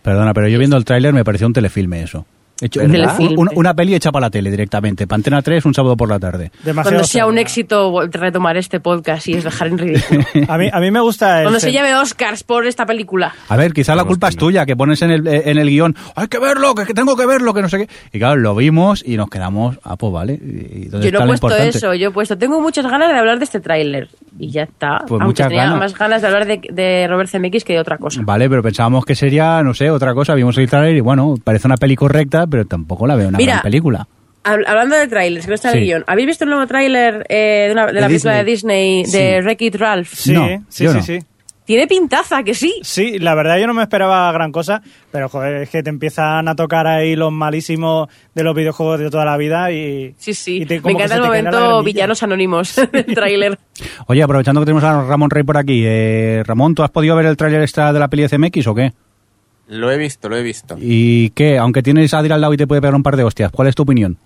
Perdona, pero yo viendo el tráiler me pareció un telefilme eso. Hecho, Un telefilme. un- una peli hecha para la tele directamente. Pantena 3 un sábado por la tarde. Demasiado Cuando sea un éxito retomar este podcast y es dejar en [laughs] ridículo. A mí, a mí me gusta el Cuando se llame Oscars por esta película. A ver, quizás la culpa es tuya, que pones en el, en el guion, hay que verlo, que, tengo que verlo, que no sé qué. Y claro, lo vimos y nos quedamos, ah, pues vale. ¿y dónde Yo no he puesto importante? eso, yo he puesto, tengo muchas ganas de hablar de este tráiler. Y ya está. Pues Aunque muchas tenía ganas. más ganas de hablar de, de Robert Zemeckis que de otra cosa. Vale, pero pensábamos que sería, no sé, otra cosa. Vimos el tráiler y bueno, parece una peli correcta, pero tampoco la veo una Mira, gran película. Hab- Hablando de trailers, que no está en el Sí. guion. ¿Habéis visto el nuevo tráiler eh, de, una- de De la película de Disney. De Sí. Wreck-It Ralph? Sí, No, sí, yo sí, no. sí. Tiene pintaza, que sí. Sí, la verdad yo no me esperaba gran cosa, pero joder, es que te empiezan a tocar ahí los malísimos de los videojuegos de toda la vida y... Sí, sí. y te- Me encanta el momento villanos anónimos [laughs] del tráiler. Oye, aprovechando que tenemos a Ramón Rey por aquí, eh, Ramón, ¿tú has podido ver el tráiler extra de la peli de CMX o qué? Lo he visto, lo he visto. ¿Y qué? Aunque tienes a Adri al lado y te puede pegar un par de hostias, ¿cuál es tu opinión?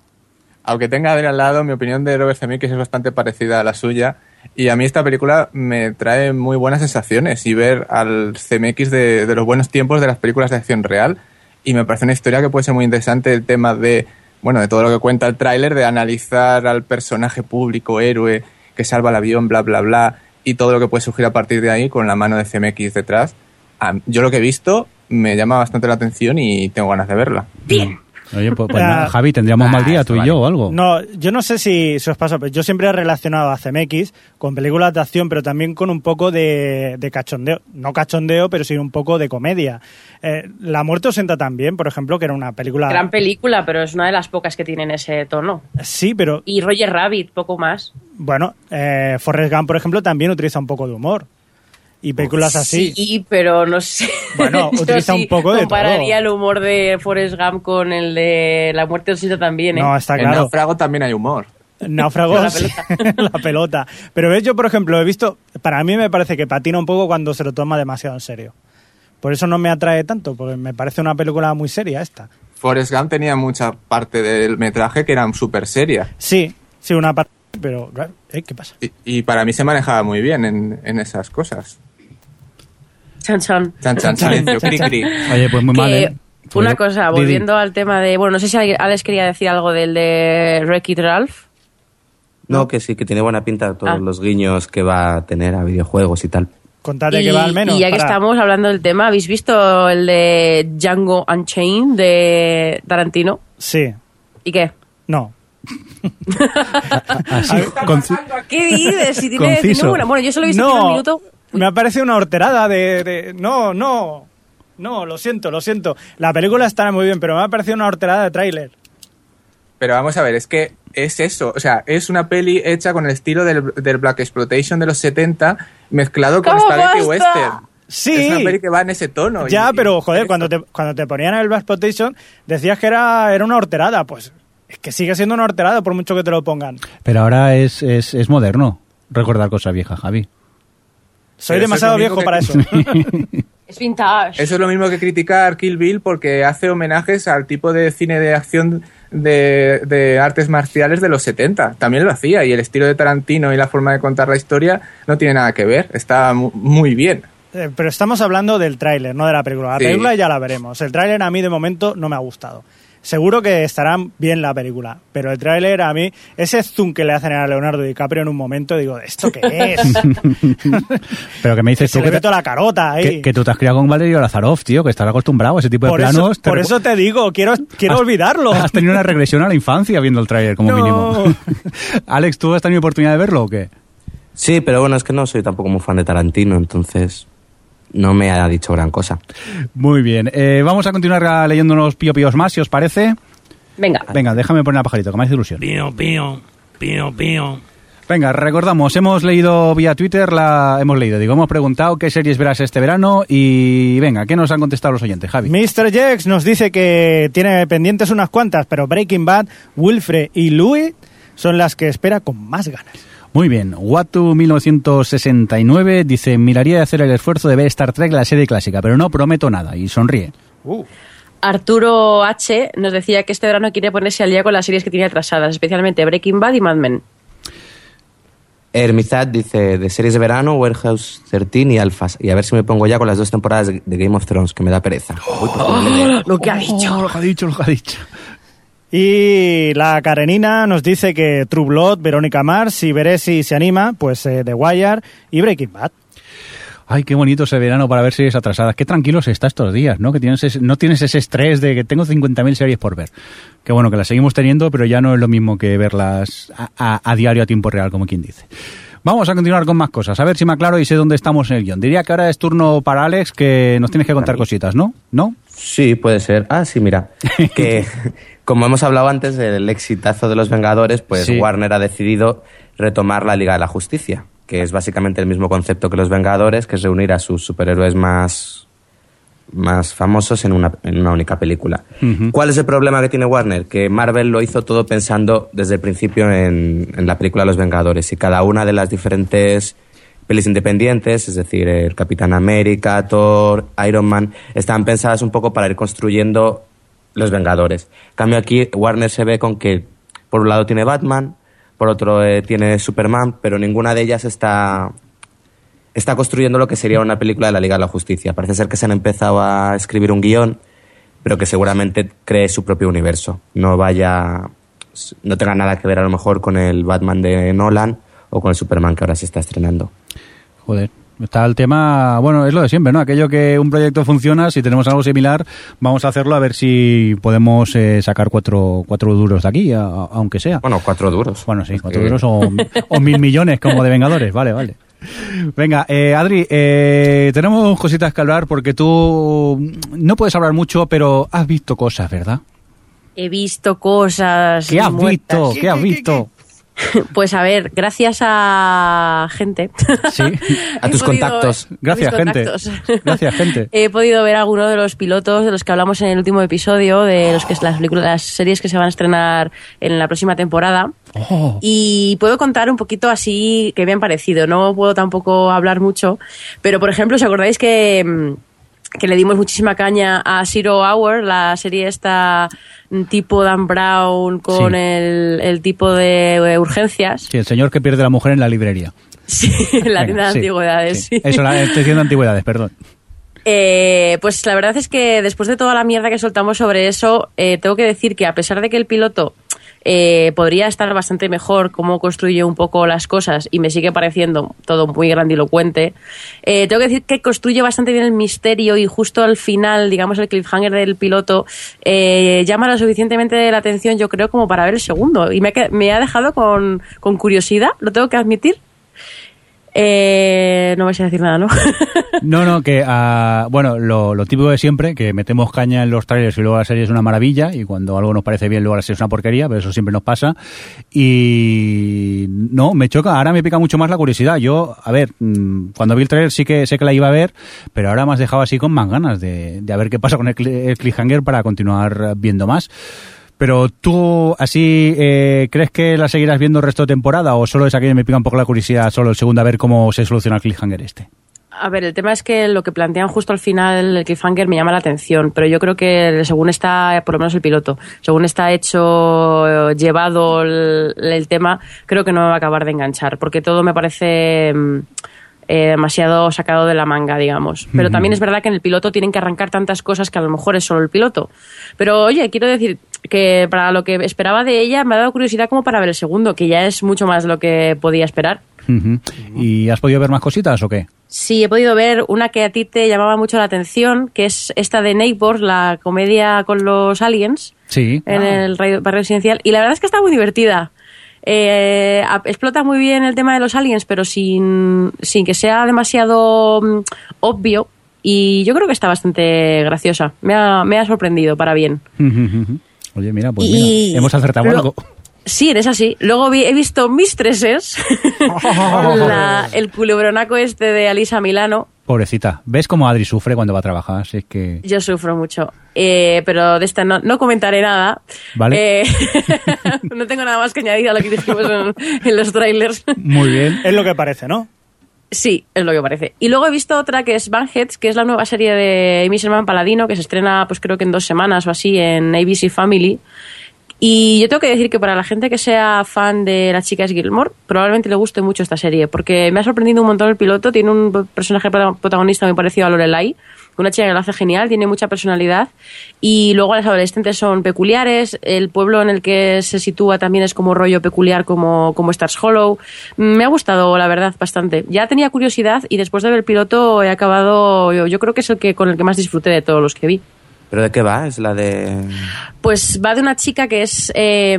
Aunque tenga a Adri al lado, mi opinión de Robert Zemeckis es bastante parecida a la suya. Y a mí esta película me trae muy buenas sensaciones y ver al Zemeckis de, de los buenos tiempos de las películas de acción real. Y me parece una historia que puede ser muy interesante el tema de, bueno, de todo lo que cuenta el tráiler, de analizar al personaje público, héroe, que salva el avión, bla, bla, bla, y todo lo que puede surgir a partir de ahí con la mano de CMX detrás. Yo lo que he visto me llama bastante la atención y tengo ganas de verla. Oye, pues, pues Ah, nada, Javi, tendríamos ah, mal día esto tú y vale. yo o algo. No, yo no sé si, si os pasa, pero yo siempre he relacionado a CMX con películas de acción, pero también con un poco de, de cachondeo. No cachondeo, pero sí un poco de comedia. Eh, La muerte os sienta también, por ejemplo, que era una película... Gran película, pero es una de las pocas que tienen ese tono. Sí, pero Y Roger Rabbit, poco más. bueno, eh, Forrest Gump, por ejemplo, también utiliza un poco de humor. Y películas así. Sí, pero no sé. Bueno, [laughs] utiliza sí un poco de compararía todo. el humor de Forrest Gump con el de La muerte del sitio también, ¿eh? No, está En claro. Náufrago también hay humor. Náufragos, La [laughs] la pelota. Pero ves, yo por ejemplo he visto, para mí me parece que patina un poco cuando se lo toma demasiado en serio. Por eso no me atrae tanto, porque me parece una película muy seria esta. Forrest Gump tenía mucha parte del metraje que era súper seria. Sí, sí, una parte, pero ¿eh? ¿qué pasa? Y, y para mí se manejaba muy bien en, en esas cosas. Chan, chan. Chan, chan, silencio, cri, cri. [laughs] Oye, pues muy Que, mal, ¿eh? Pues una yo- cosa, Didi. volviendo al tema de... Bueno, no sé si Alex quería decir algo del de Wreck-It Ralph. No, que sí, que tiene buena pinta todos Ah. los guiños que va a tener a videojuegos y tal. Contate y, que va al menos. y ya que estamos hablando del tema, ¿habéis visto el de Django Unchained de Tarantino? Sí, ¿Y qué? no. [laughs] [laughs] Así, ¿Qué dices? Si tiene, Conciso. tiene buena- Bueno, yo solo he visto el No, primer minuto. Me ha parecido una horterada de, de- No, no, no, lo siento, lo siento. La película está muy bien, pero me ha parecido una horterada de tráiler. Pero vamos a ver, es que es eso. O sea, es una peli hecha con el estilo del, del Black Exploitation de los 70 mezclado con ¿Cómo Spaghetti basta? Western. Sí. Es una peli que va en ese tono. Ya, y- pero joder, cuando te, cuando te ponían el Black Exploitation decías que era, era una horterada. Pues es que sigue siendo una horterada por mucho que te lo pongan. Pero ahora es, es, es moderno recordar cosas viejas, Javi. Soy es demasiado viejo que- para eso. [laughs] Es vintage. Eso es lo mismo que criticar Kill Bill porque hace homenajes al tipo de cine de acción de, de artes marciales de los 70. También lo hacía y el estilo de Tarantino y la forma de contar la historia no tiene nada que ver. Está mu- muy bien. Eh, pero estamos hablando del tráiler, no de la película. La Sí. película ya la veremos. El tráiler a mí de momento no me ha gustado. Seguro que estará bien la película, pero el tráiler a mí, ese zoom que le hacen a Leonardo DiCaprio en un momento, digo, ¿esto qué es? [laughs] Pero que me dices Se tú le que, toda la carota ahí. que, que tú te has criado con Valerio Lazarov, tío, que estás acostumbrado a ese tipo de por planos. Te por eso te digo, quiero, quiero Has- olvidarlo. Has tenido una regresión a la infancia viendo el tráiler, como No. mínimo. [laughs] Alex, ¿tú has tenido oportunidad de verlo o qué? Sí, pero bueno, es que no soy tampoco muy fan de Tarantino, entonces no me ha dicho gran cosa. Muy bien. Eh, vamos a continuar leyendo unos pío píos más, si os parece. Venga. Venga, déjame poner a pajarito, que me hace ilusión. Pío, pío, pío, pío. Venga, recordamos, hemos leído vía Twitter, la hemos leído, digo, hemos preguntado qué series verás este verano y venga, ¿qué nos han contestado los oyentes, Javi? Mr. Jex nos dice que tiene pendientes unas cuantas, pero Breaking Bad, Wilfred y Louis son las que espera con más ganas. Muy bien, Watu 1969 dice, miraría de hacer el esfuerzo de ver Star Trek la serie clásica, pero no prometo nada, y sonríe. Arturo H. nos decía que este verano quiere ponerse al día con las series que tiene atrasadas, especialmente Breaking Bad y Mad Men. Hermizad dice de series de verano, Warehouse 13 y Alphas. Y a ver si me pongo ya con las dos temporadas de Game of Thrones, que me da pereza. Uy, por favor, le de- Lo que ha dicho. Lo que ha dicho, lo que ha dicho. Y la Karenina nos dice que True Blood, Verónica Mars, y veré si se anima, pues eh, The Wire y Breaking Bad. Ay, qué bonito ese verano para ver series atrasadas. Qué tranquilos está estos días, ¿no? Que tienes ese- no tienes ese estrés de que tengo 50.000 series por ver. Qué bueno que las seguimos teniendo, pero ya no es lo mismo que verlas a diario a tiempo real, como quien dice. Vamos a continuar con más cosas. A ver si me aclaro y sé dónde estamos en el guion. Diría que ahora es turno para Alex, que nos tienes que contar cositas, ¿no? ¿No? Sí, puede ser. Ah, sí, mira. [laughs] Que como hemos hablado antes del exitazo de los Vengadores, pues Sí. Warner ha decidido retomar la Liga de la Justicia, que es básicamente el mismo concepto que los Vengadores, que es reunir a sus superhéroes más, más famosos en una, en una única película. ¿Cuál es el problema que tiene Warner? Que Marvel lo hizo todo pensando desde el principio en, en la película Los Vengadores y cada una de las diferentes pelis independientes, es decir, el Capitán América, Thor, Iron Man, están pensadas un poco para ir construyendo los Vengadores. En cambio aquí Warner se ve con que por un lado tiene Batman, por otro eh, tiene Superman, pero ninguna de ellas está está construyendo lo que sería una película de la Liga de la Justicia. Parece ser que se han empezado a escribir un guion, pero que seguramente cree su propio universo. No vaya, no tenga nada que ver a lo mejor con el Batman de Nolan o con el Superman que ahora se está estrenando. Joder. Está el tema, bueno, es lo de siempre, ¿no? Aquello que un proyecto funciona, si tenemos algo similar, vamos a hacerlo a ver si podemos eh, sacar cuatro, cuatro duros de aquí, a- a- aunque sea. Bueno, cuatro duros. Bueno, sí, cuatro duros o, o mil millones como de Vengadores, vale, vale. Venga, eh, Adri, eh, tenemos cositas que hablar porque tú no puedes hablar mucho, pero has visto cosas, ¿verdad? He visto cosas. ¿Qué has muertas. visto? ¿Qué has visto? [laughs] Pues a ver, gracias a gente. Sí. [laughs] A tus podido- contactos. [laughs] Gracias, gente. contactos. Gracias, gente. He podido ver algunos de los pilotos de los que hablamos en el último episodio, de los que es las películas, las series que se van a estrenar en la próxima temporada. Oh, Y puedo contar un poquito así que me han parecido. No puedo tampoco hablar mucho. Pero, por ejemplo, ¿os acordáis que, mm, que le dimos muchísima caña a Zero Hour, la serie esta mm, tipo Dan Brown con Sí. el, el tipo de eh, urgencias? sí, el señor que pierde a la mujer en la librería. Sí, [laughs] en la Venga, tienda de sí, antigüedades. sí. sí. Eso, la, estoy diciendo antigüedades, perdón. Eh, pues la verdad es que después de toda la mierda que soltamos sobre eso, eh, tengo que decir que a pesar de que el piloto eh, podría estar bastante mejor cómo construye un poco las cosas y me sigue pareciendo todo muy grandilocuente, eh, tengo que decir que construye bastante bien el misterio y justo al final, digamos, el cliffhanger del piloto eh, llama lo suficientemente la atención, yo creo, como para ver el segundo. Y me ha, me ha dejado con, con curiosidad, lo tengo que admitir. Eh, no vais a decir nada, ¿no? [laughs] No, no, que ah, bueno, lo, típico de siempre, que metemos caña en los trailers y luego la serie es una maravilla y cuando algo nos parece bien luego la serie es una porquería, pero eso siempre nos pasa. Y no, me choca, ahora me pica mucho más la curiosidad. Yo, a ver, mm, cuando vi el trailer sí que sé que la iba a ver, pero ahora me has dejado así con más ganas de, de a ver qué pasa con el, el cliffhanger para continuar viendo más. Pero tú, así, eh, ¿crees que la seguirás viendo el resto de temporada o solo es aquí que me pica un poco la curiosidad, solo el segundo, a ver cómo se soluciona el cliffhanger este? A ver, el tema es que lo que plantean justo al final, el cliffhanger, me llama la atención, pero yo creo que según está, por lo menos el piloto, según está hecho, llevado el, el tema, creo que no me va a acabar de enganchar, porque todo me parece mm, eh, demasiado sacado de la manga, digamos. Pero también es verdad que en el piloto tienen que arrancar tantas cosas que a lo mejor es solo el piloto. Pero oye, quiero decir que para lo que esperaba de ella me ha dado curiosidad como para ver el segundo, que ya es mucho más de lo que podía esperar. ¿Y has podido ver más cositas o qué? Sí, he podido ver una que a ti te llamaba mucho la atención, que es esta de Neighbors, la comedia con los aliens Sí. en el ra- barrio residencial. Y la verdad es que está muy divertida. Eh, explota muy bien el tema de los aliens, pero sin, sin que sea demasiado mm, obvio. Y yo creo que está bastante graciosa. Me ha, me ha sorprendido para bien. [laughs] Oye, mira, pues Y mira, hemos acertado lo- algo. Sí, eres así. Luego vi- he visto Mistresses, [laughs] la- el culebronaco este de Alisa Milano. Pobrecita. ¿Ves cómo Adri sufre cuando va a trabajar? Si es que... Yo sufro mucho. Eh, pero de esta no, no comentaré nada. Vale. Eh, [laughs] no tengo nada más que añadir a lo que dijimos en, en los trailers. Muy bien. Es lo que parece, ¿no? Sí, es lo que parece. Y luego he visto otra que es Banheads, que es la nueva serie de Amy Sherman Paladino, que se estrena pues creo que en dos semanas o así en ABC Family. Y yo tengo que decir que para la gente que sea fan de las chicas Gilmore, probablemente le guste mucho esta serie, porque me ha sorprendido un montón el piloto. Tiene un personaje prota- protagonista muy parecido a Lorelai, una chica que lo hace genial, tiene mucha personalidad. Y luego las adolescentes son peculiares. El pueblo en el que se sitúa también es como rollo peculiar, como, como Stars Hollow. Mm, Me ha gustado, la verdad, bastante. Ya tenía curiosidad y después de ver el piloto he acabado. Yo, yo creo que es el que con el que más disfruté de todos los que vi. ¿Pero de qué va? Es la de... Pues va de una chica que es eh,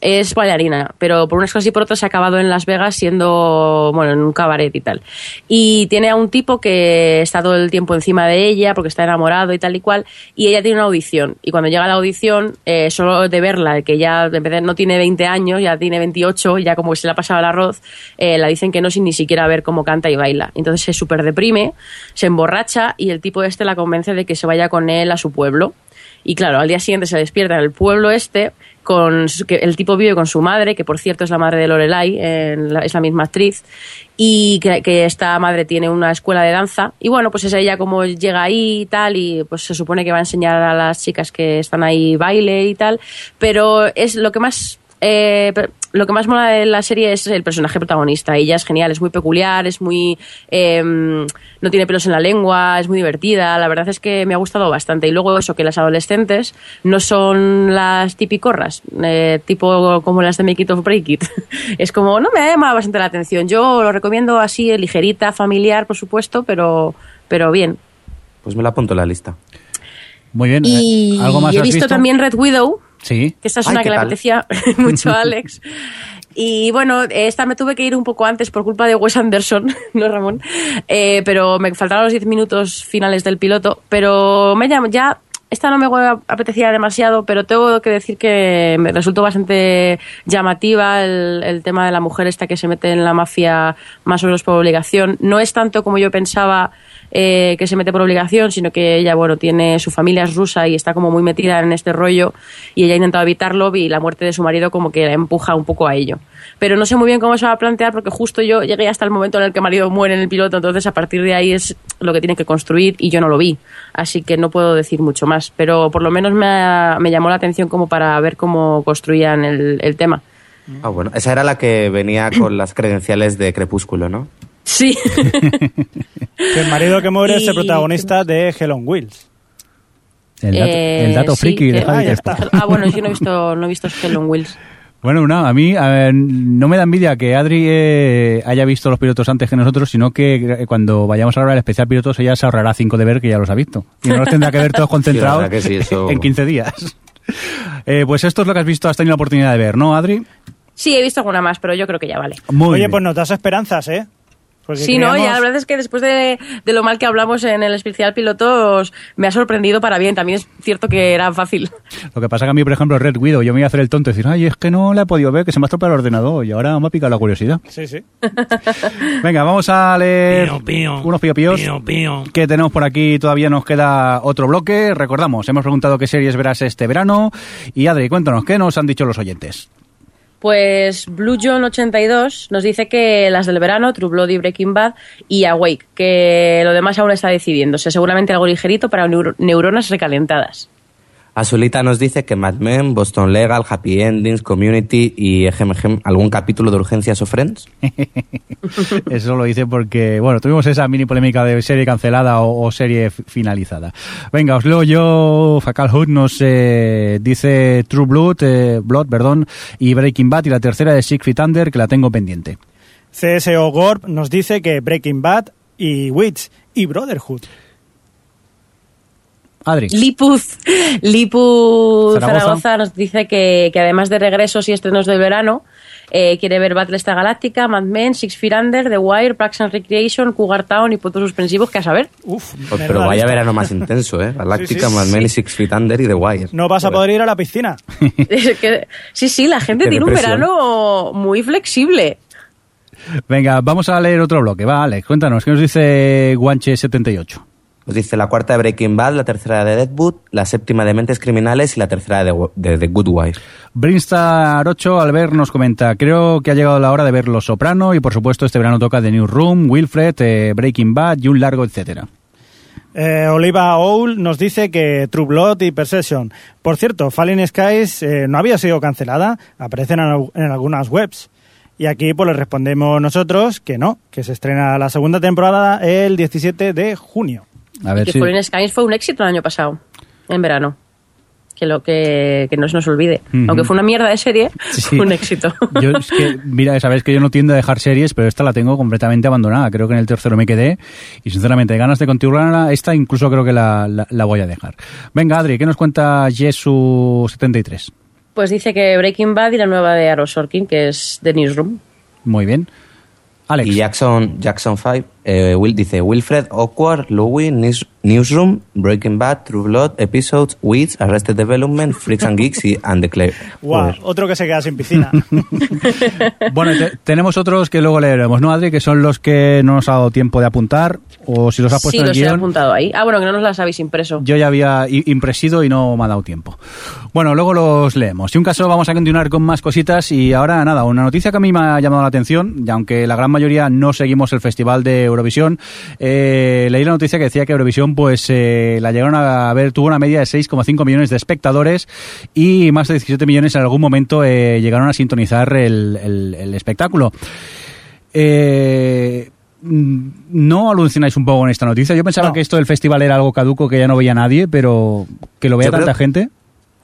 es bailarina, pero por unas cosas y por otras ha acabado en Las Vegas siendo, bueno, en un cabaret y tal. Y tiene a un tipo que está todo el tiempo encima de ella porque está enamorado y tal y cual, y ella tiene una audición. Y cuando llega a la audición, eh, solo de verla, que ya no tiene 20 años, ya tiene 28, ya como que se le ha pasado el arroz, eh, la dicen que no sin ni siquiera ver cómo canta y baila. Entonces se súper deprime, se emborracha y el tipo este la convence de que se vaya con él a su pueblo. Y claro, al día siguiente se despierta en el pueblo este, con que el tipo vive con su madre, que por cierto es la madre de Lorelai, es la misma actriz, y que, que esta madre tiene una escuela de danza. Y bueno, pues es ella como llega ahí y tal, y pues se supone que va a enseñar a las chicas que están ahí baile y tal, pero es lo que más eh, lo que más mola de la serie es el personaje protagonista. Ella es genial, es muy peculiar, es muy. eh, no tiene pelos en la lengua, es muy divertida. La verdad es que me ha gustado bastante. Y luego, eso, que las adolescentes no son las tipicorras, eh, tipo como las de Make It or Break It. [laughs] es como, no me llama bastante la atención. Yo lo recomiendo así, ligerita, familiar, por supuesto, pero, pero bien. Pues me la apunto en la lista. Muy bien. Y eh, ¿Algo más he visto, también Red Widow. Sí. Que esta es Ay, una ¿qué que le apetecía [laughs] mucho a Alex. [laughs] Y bueno, esta me tuve que ir un poco antes por culpa de Wes Anderson, [laughs] no Ramón. Eh, pero me faltaron los 10 minutos finales del piloto. Pero me ya. Esta no me apetecía demasiado, pero tengo que decir que me resultó bastante llamativa el, el tema de la mujer esta que se mete en la mafia más o menos por obligación. No es tanto como yo pensaba eh, que se mete por obligación, sino que ella, bueno, tiene su familia es rusa y está como muy metida en este rollo y ella ha intentado evitarlo y la muerte de su marido como que la empuja un poco a ello. Pero no sé muy bien cómo se va a plantear porque justo yo llegué hasta el momento en el que el marido muere en el piloto, entonces a partir de ahí es lo que tiene que construir y yo no lo vi, así que no puedo decir mucho más, pero por lo menos me, ha- me llamó la atención como para ver cómo construían el, el tema. Ah, bueno. Esa era la que venía con las credenciales de Crepúsculo, ¿no? Sí. [laughs] Que el marido que muere es el Y- protagonista de Hell on Wheels. El dato, Eh, el dato sí, friki de que- Javi Ah. Ah, bueno, yo no he visto, no he visto Hell on Wheels. Bueno, no, a mí a ver, no me da envidia que Adri eh, haya visto los pilotos antes que nosotros, sino que eh, cuando vayamos a grabar el especial pilotos ella se ahorrará cinco de ver que ya los ha visto. Y no los tendrá que ver todos [laughs] concentrados sí, eso- en 15 días. [laughs] Eh, pues esto es lo que has visto, has tenido la oportunidad de ver, ¿no, Adri? Sí, he visto alguna más, pero yo creo que ya vale. Muy Oye, bien. pues nos das esperanzas, ¿eh? Porque Sí, no, ya la verdad es que después de, de lo mal que hablamos en el especial pilotos, me ha sorprendido para bien. También es cierto que era fácil. [laughs] Lo que pasa que a mí, por ejemplo, Red Widow, yo me iba a hacer el tonto y decir, ay, es que no la he podido ver, que se me ha estropeado el ordenador y ahora me ha picado la curiosidad. Sí, sí. [laughs] Venga, vamos a leer Pío, pío. unos pío píos. Pío, pío. que tenemos por aquí, todavía nos queda otro bloque. Recordamos, hemos preguntado qué series verás este verano. Y Adri, cuéntanos, ¿qué nos han dicho los oyentes? Pues Blue John 82 nos dice que las del verano, True Blood y Breaking Bad, y Awake, que lo demás aún está decidiéndose. Seguramente algo ligerito para neuro- neuronas recalentadas. Azulita nos dice que Mad Men, Boston Legal, Happy Endings, Community y ejem, ejem, algún capítulo de Urgencias o Friends. [laughs] Eso lo dice porque, bueno, tuvimos esa mini polémica de serie cancelada o, o serie finalizada. Venga, os leo yo. Facal Hood nos eh, dice True Blood, eh, Blood, perdón, y Breaking Bad, y la tercera de Six Feet Under, que la tengo pendiente. CSO Gorb nos dice que Breaking Bad y Witch y Brotherhood. Adri. Lipuz, Lipuz Zaragoza. Zaragoza. nos dice que, que además de regresos y estrenos del verano, eh, quiere ver Battlestar Galáctica, Mad Men, Six Feet Under, The Wire, Parks and Recreation, Cougar Town y puntos suspensivos, que a saber. Uf, Pues, pero vaya lista. verano más intenso, ¿eh? Galáctica, Sí, sí, Mad Men sí. y Six Feet Under y The Wire. No vas a poder ir a la piscina. [laughs] Es que- sí, sí, la gente tiene un verano muy flexible. Venga, vamos a leer otro bloque. Va, Alex, cuéntanos, ¿qué nos dice Guanche78? Nos dice la cuarta de Breaking Bad, la tercera de Deadwood, la séptima de Mentes Criminales y la tercera de, de The Good Wife. Brinstar 8, Albert nos comenta, creo que ha llegado la hora de ver Los Soprano y por supuesto este verano toca The Newsroom, Wilfred, eh, Breaking Bad y un largo etcétera. Eh, Oliva Owl nos dice que True Blood y Perception. Por cierto, Falling Skies eh, no había sido cancelada, aparecen en, en algunas webs. Y aquí pues le respondemos nosotros que no, que se estrena la segunda temporada el 17 de junio. A ver que si... Fallen Skies fue un éxito el año pasado, en verano. Que lo que, que no se nos olvide. Ujú. Aunque fue una mierda de serie, [laughs] Sí. fue un éxito. [laughs] Yo es que, mira, sabes que yo no tiendo a dejar series, pero esta la tengo completamente abandonada. Creo que en el tercero me quedé y sinceramente ganas de continuarla, esta incluso creo que la, la- la voy a dejar. Venga, Adri, ¿qué nos cuenta Jesu73? Pues dice que Breaking Bad y la nueva de Aaron Sorkin, que es The Newsroom. Muy bien. Alex. Y Jackson, Jackson 5 eh, Will, dice Wilfred, Awkward, Louis, News- Newsroom, Breaking Bad, True Blood, Episodes, Weeds, Arrested Development, Freaks and Geeks y And the Clay. Guau, otro que se queda sin piscina. [laughs] Bueno, te- tenemos otros que luego leeremos, ¿no, Adri? Que son los que no nos ha dado tiempo de apuntar o si los has puesto Sí, en el los he guion. apuntado ahí. Ah, bueno, que no nos las habéis impreso. Yo ya había impresido y no me ha dado tiempo. Bueno, luego los leemos. Si un caso, vamos a continuar con más cositas. Y ahora, nada, una noticia que a mí me ha llamado la atención, y aunque la gran mayoría no seguimos el Festival de Eurovisión, eh, leí la noticia que decía que Eurovisión, pues, eh, la llegaron a ver, tuvo una media de 6,5 millones de espectadores y más de 17 millones en algún momento eh, llegaron a sintonizar el, el- el espectáculo. Eh, mm, ¿No alucináis un poco con esta noticia? Yo pensaba No. que esto del festival era algo caduco que ya no veía nadie, pero que lo vea Yo creo- tanta gente.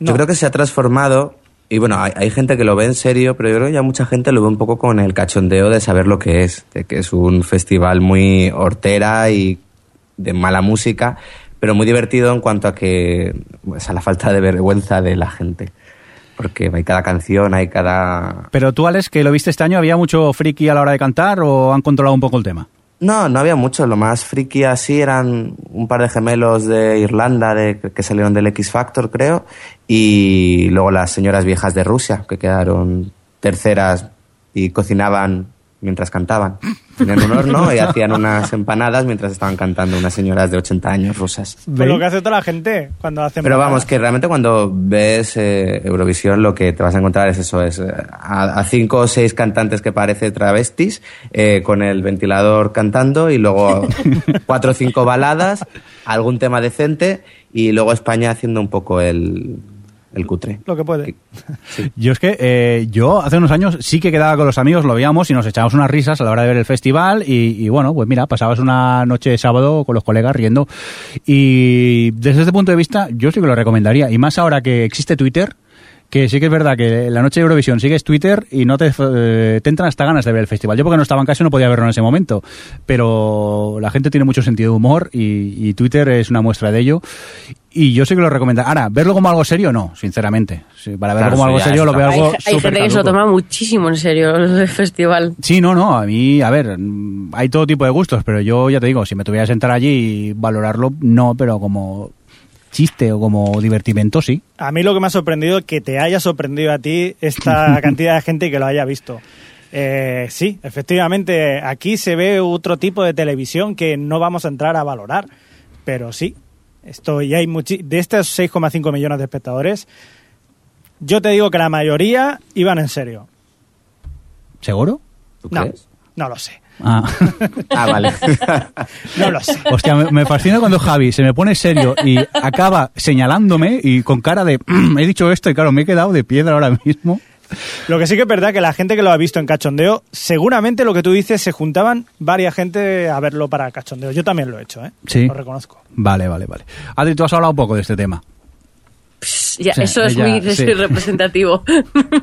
Yo No. creo que se ha transformado, y bueno, hay, gente que lo ve en serio, pero yo creo que ya mucha gente lo ve un poco con el cachondeo de saber lo que es, de que es un festival muy hortera y de mala música, pero muy divertido en cuanto a que, pues, a la falta de vergüenza de la gente. Porque hay cada canción, hay cada... Pero tú, Alex, que lo viste este año, ¿había mucho friki a la hora de cantar o han controlado un poco el tema? No, no había mucho. Lo más friki así eran un par de gemelos de Irlanda de, que salieron del X Factor, creo. Y luego las señoras viejas de Rusia, que quedaron terceras y cocinaban mientras cantaban. Tenían un horno y hacían unas empanadas mientras estaban cantando unas señoras de 80 años rusas. Pues lo que hace toda la gente cuando hace Pero vamos, que realmente cuando ves eh, Eurovisión lo que te vas a encontrar es eso, es eh, a, a cinco o seis cantantes que parece travestis, eh, con el ventilador cantando y luego [laughs] cuatro o cinco baladas, algún tema decente y luego España haciendo un poco el, el cutre. lo que puede. [laughs] Yo es que eh, yo hace unos años sí que quedaba con los amigos, lo veíamos y nos echábamos unas risas a la hora de ver el festival y, y bueno, pues mira, pasabas una noche de sábado con los colegas riendo y desde este punto de vista yo sí que lo recomendaría y más ahora que existe Twitter que sí que es verdad que la noche de Eurovisión sigues Twitter y no te, eh, te entran hasta ganas de ver el festival. Yo porque no estaba en casa no podía verlo en ese momento, pero la gente tiene mucho sentido de humor y, y Twitter es una muestra de ello. Y yo sí que lo recomendaría. Ahora, ¿verlo como algo serio? No, sinceramente. Sí, para verlo Claro, como algo ya serio lo veo algo hay gente que se lo toma muchísimo en serio [laughs] el festival. Sí, no, no, a mí, a ver, hay todo tipo de gustos, pero yo ya te digo, si me tuviera que sentar allí y valorarlo, no, pero como chiste o como divertimento, sí. A mí lo que me ha sorprendido es que te haya sorprendido a ti esta [laughs] cantidad de gente que lo haya visto. Eh, sí, efectivamente, aquí se ve otro tipo de televisión que no vamos a entrar a valorar, pero sí, esto ya hay muchi de estos 6,5 millones de espectadores, yo te digo que la mayoría iban en serio. ¿Seguro? ¿Tú No, crees? no lo sé, Ah. [laughs] Ah, vale. [laughs] no lo sé. Hostia, me, me fascina cuando Javi se me pone serio y acaba señalándome y con cara de he dicho esto y claro, me he quedado de piedra ahora mismo. Lo que sí que es verdad que la gente que lo ha visto en cachondeo, seguramente lo que tú dices, se juntaban varias gente a verlo para cachondeo. Yo también lo he hecho, ¿eh? Sí. Lo reconozco. Vale, vale, vale. Adri, tú has hablado un poco de este tema. Ya, eso es ella- muy sí. representativo.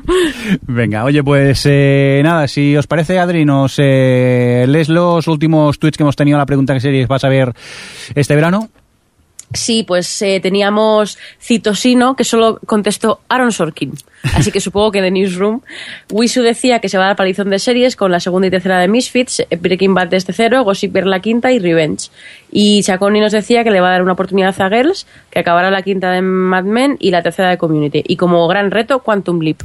[laughs] Venga, oye, pues eh, nada, si os parece, Adri, nos eh, lees los últimos tweets que hemos tenido, la pregunta que series vas a ver este verano. Sí, pues eh, teníamos Citosino, que solo contestó Aaron Sorkin. Así que supongo que de Newsroom. Wisu decía que se va a dar palizón de series con la segunda y tercera de Misfits, eh, Breaking Bad desde cero, Gossiper la quinta y Revenge. Y Chaconi nos decía que le va a dar una oportunidad a Girls, que acabará la quinta de Mad Men y la tercera de Community. Y como gran reto, Quantum Leap.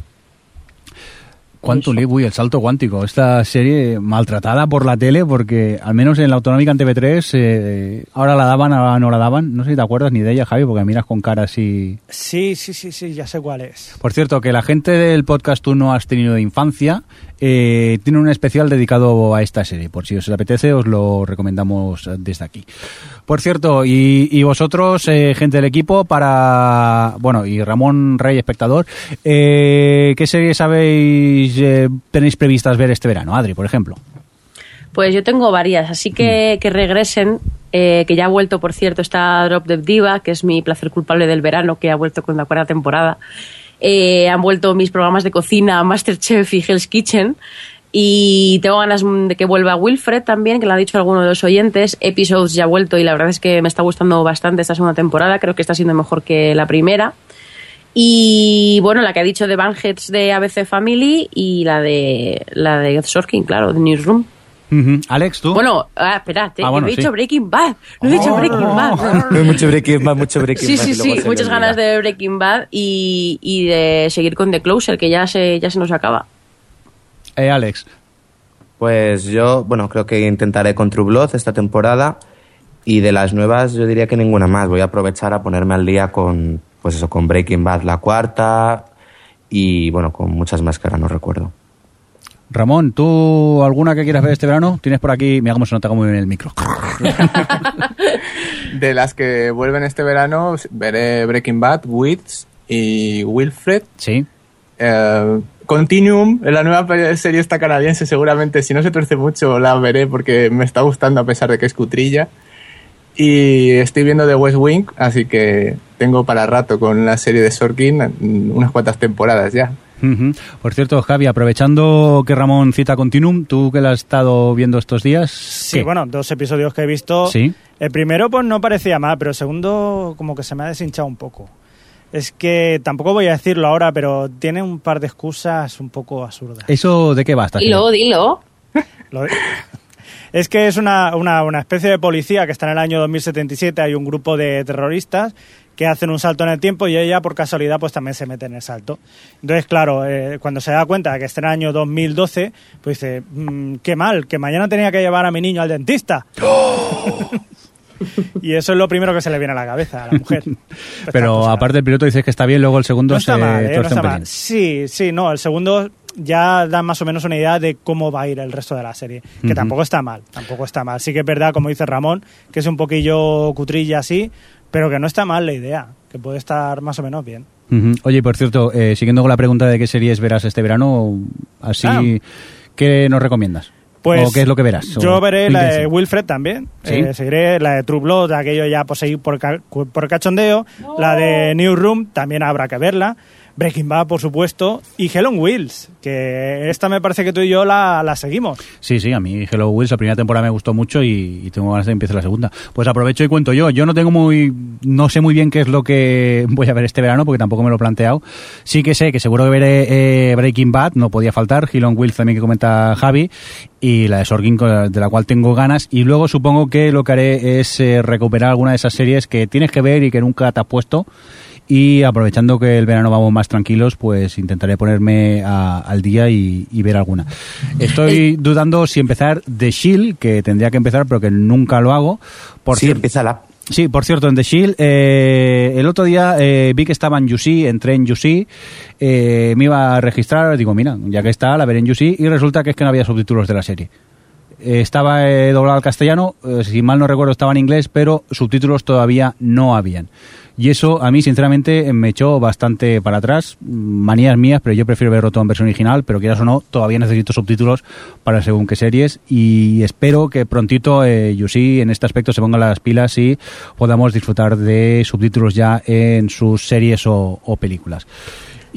Quantum Leap, uy, el salto cuántico. Esta serie maltratada por la tele porque al menos en la autonómica en TV3 eh, ahora la daban, ahora no la daban. No sé si te acuerdas ni de ella, Javi, porque miras con cara así... Sí, sí, sí, sí, ya sé cuál es. Por cierto, que la gente del podcast Tú no has tenido de infancia, eh, tiene un especial dedicado a esta serie. Por si os apetece, os lo recomendamos desde aquí. Por cierto, y, y vosotros, eh, gente del equipo, para. Bueno, y Ramón Rey, espectador, eh, ¿qué series habéis, eh, tenéis previstas ver este verano? Adri, por ejemplo. Pues yo tengo varias, así que que regresen, eh, que ya ha vuelto, por cierto, está Drop the Diva, que es mi placer culpable del verano, que ha vuelto con la cuarta temporada. Eh, han vuelto mis programas de cocina, Masterchef y Hell's Kitchen. Y tengo ganas de que vuelva Wilfred también, que lo ha dicho alguno de los oyentes. Episodes ya ha vuelto y la verdad es que me está gustando bastante esta segunda temporada. Creo que está siendo mejor que la primera. Y bueno, la que ha dicho de Banheads de ABC Family y la de la de Sorkin, claro, de Newsroom. Ujú. Alex, tú. Bueno, ah, espérate, Ah, bueno, no he sí. dicho Breaking Bad. No he dicho Breaking Bad. [laughs] mucho Breaking Bad, mucho Breaking Sí, Bad. sí, sí, me muchas ganas de Breaking Bad y, y de seguir con The Closer, que ya se, ya se nos acaba. Eh, Alex. Pues yo, bueno, creo que intentaré con True Blood esta temporada y de las nuevas yo diría que ninguna más. Voy a aprovechar a ponerme al día con, pues eso, con Breaking Bad la cuarta y bueno, con muchas más que ahora no recuerdo. Ramón, ¿tú alguna que quieras ver este verano? Tienes por aquí, mira cómo se nota muy bien el micro. [laughs] De las que vuelven este verano, veré Breaking Bad, Wits y Wilfred. Sí. Eh, Continuum, la nueva serie esta canadiense, seguramente si no se tuerce mucho la veré porque me está gustando a pesar de que es cutrilla. Y estoy viendo The West Wing, así que tengo para rato con la serie de Sorkin unas cuantas temporadas ya. Por cierto, Javi, aprovechando que Ramón cita Continuum, tú que la has estado viendo estos días. Sí, ¿qué? bueno, dos episodios que he visto. Sí. El primero, pues no parecía mal, pero el segundo, como que se me ha deshinchado un poco. Es que tampoco voy a decirlo ahora, pero tiene un par de excusas un poco absurdas. ¿Eso de qué va? esta serie? Dilo, dilo. Lo- [laughs] Es que es una, una, una especie de policía que está en el año 2077, hay un grupo de terroristas que hacen un salto en el tiempo y ella por casualidad pues también se mete en el salto. Entonces, claro, eh, cuando se da cuenta de que está en el año 2012, pues dice, "Mm, qué mal, que mañana tenía que llevar a mi niño al dentista. [laughs] y eso es lo primero que se le viene a la cabeza a la mujer. [laughs] Estas Pero aparte del piloto dices que está bien, luego el segundo No se mal, ¿eh? No un pelín. Sí, sí, no, el segundo ya da más o menos una idea de cómo va a ir el resto de la serie. Que tampoco está mal, tampoco está mal. Sí que es verdad, como dice Ramón, que es un poquillo cutrilla así, pero que no está mal la idea, que puede estar más o menos bien. Oye, por cierto, eh, siguiendo con la pregunta de qué series verás este verano, así, Ah. ¿qué nos recomiendas? Pues ¿O qué es lo que verás? Yo ¿O veré la de? Wilfred también. ¿Sí? Eh, seguiré la de True Blood, aquello ya seguir por, ca- por cachondeo. La de New Room también habrá que verla. Breaking Bad, por supuesto. Y Hell on Wheels, que esta me parece que tú y yo la, seguimos. Sí, sí, a mí Hello Wheels la primera temporada me gustó mucho y, y tengo ganas de que empiece la segunda. Pues aprovecho y cuento yo. Yo no tengo muy, no sé muy bien qué es lo que [laughs] voy a ver este verano porque tampoco me lo he planteado. Sí que sé que seguro que veré eh, Breaking Bad, no podía faltar. Hill on Wheels también que comenta Javi y la de Sorkin de la cual tengo ganas. Y luego supongo que lo que haré es eh, recuperar alguna de esas series que tienes que ver y que nunca te has puesto. Y aprovechando que el verano vamos más tranquilos, pues intentaré ponerme a- al día y, y ver alguna. Estoy dudando si empezar The Shield, que tendría que empezar, pero que nunca lo hago. Por sí, empieza la... Sí, por cierto, en The Shield, eh, el otro día eh, vi que estaba en UC, entré en UC, eh, me iba a registrar, digo, mira, ya que está, la veré en UC, y resulta que es que no había subtítulos de la serie. Eh, estaba eh, doblado al castellano, eh, si mal no recuerdo estaba en inglés, pero subtítulos todavía no habían. Y eso a mí, sinceramente, me echó bastante para atrás. Manías mías, pero yo prefiero verlo todo en versión original, pero quieras o no, todavía necesito subtítulos para según qué series. Y espero que prontito eh, Yusi en este aspecto se ponga las pilas y podamos disfrutar de subtítulos ya en sus series o, o películas.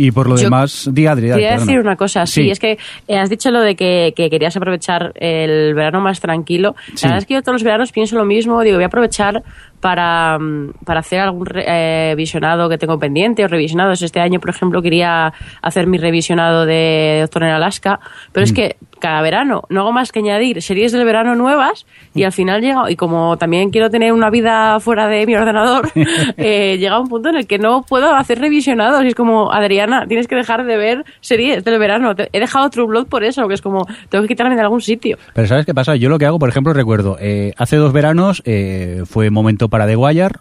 Y por lo Yo demás, di Adri, Quería perdona. decir una cosa, sí, es que eh, has dicho lo de que, que querías aprovechar el verano más tranquilo. Sí. La verdad es que yo todos los veranos pienso lo mismo, digo, voy a aprovechar para, mm, para hacer algún re- eh, visionado que tengo pendiente o revisionados. Este año, por ejemplo, quería hacer mi revisionado de Doctor en Alaska, pero Mm. es que cada verano no hago más que añadir series del verano nuevas y al final llega, y como también quiero tener una vida fuera de mi ordenador, [laughs] eh, llega un punto en el que no puedo hacer revisionados y es como, Adriana, tienes que dejar de ver series del verano. He dejado True Blood por eso, que es como, tengo que quitarme de algún sitio. Pero ¿sabes qué pasa? Yo lo que hago, por ejemplo, recuerdo, eh, hace dos veranos eh, fue momento para The Wire,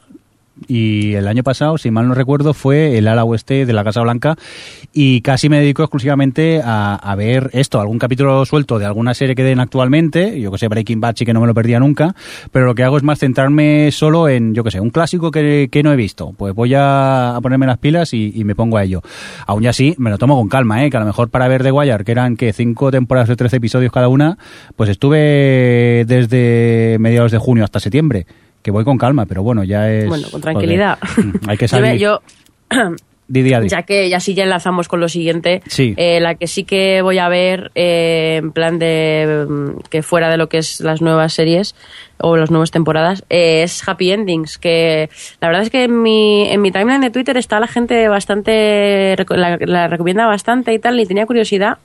y el año pasado, si mal no recuerdo, fue el ala oeste de la Casa Blanca y casi me dedico exclusivamente a, a ver esto, algún capítulo suelto de alguna serie que den actualmente, yo que sé, Breaking Bad sí que no me lo perdía nunca, pero lo que hago es más centrarme solo en, yo que sé, un clásico que, que no he visto. Pues voy a, a ponerme las pilas y, y me pongo a ello. Aún así, me lo tomo con calma, ¿eh? que a lo mejor para ver The Wire, que eran que cinco temporadas de 13 episodios cada una, pues estuve desde mediados de junio hasta septiembre, que voy con calma, pero bueno, ya es... Bueno, con tranquilidad. joder, [laughs] hay que salir. yo, [clears throat] ya que ya sí ya enlazamos con lo siguiente, Sí. eh, la que sí que voy a ver eh, en plan de mm, que fuera de lo que es las nuevas series o las nuevas temporadas eh, es Happy Endings, que la verdad es que en mi, en mi timeline de Twitter está la gente bastante, la, la recomienda bastante y tal, y tenía curiosidad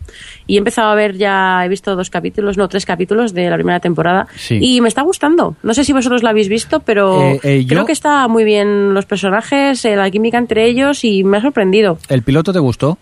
y he empezado a ver ya, he visto dos capítulos, no, tres capítulos de la primera temporada Sí. y me está gustando. No sé si vosotros la habéis visto, pero Eh, eh, creo yo- que está muy bien los personajes, eh, la química entre ellos y me ha sorprendido. ¿El piloto te gustó?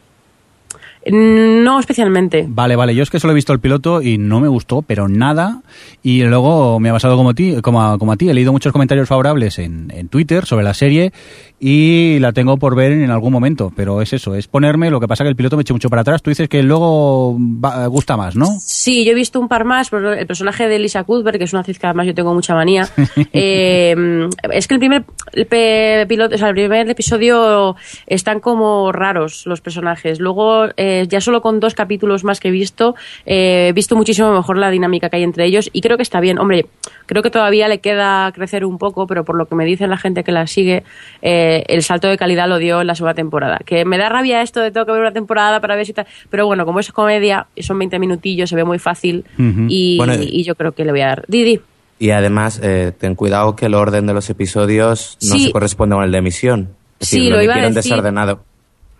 No especialmente. Vale, vale, yo es que solo he visto el piloto y no me gustó, pero nada. Y luego me ha pasado como, ti, como, a, como a ti, he leído muchos comentarios favorables en, en Twitter sobre la serie y la tengo por ver en algún momento. Pero es eso, es ponerme, lo que pasa que el piloto me echa mucho para atrás. Tú dices que luego va- gusta más, ¿no? Sí, yo he visto un par más, pero el personaje de Lisa Cuthbert, que es una actriz que además yo tengo mucha manía, [laughs] eh, es que el primer el piloto, o sea, el primer episodio están como raros los personajes. Luego, eh, ya solo con dos capítulos más que he visto, eh, he visto muchísimo mejor la dinámica que hay entre ellos y creo que está bien. Hombre, creo que todavía le queda crecer un poco, pero por lo que me dicen la gente que la sigue, eh, el salto de calidad lo dio en la segunda temporada. Que me da rabia esto de tengo que ver una temporada para ver si tal. Pero bueno, como es comedia, son 20 minutillos, se ve muy fácil y, Bueno, y yo creo que le voy a dar. Didi. Y además, eh, ten cuidado que el orden de los episodios no Sí. se corresponde con el de emisión. Es Sí, decir, lo lo iba a decir. desordenado.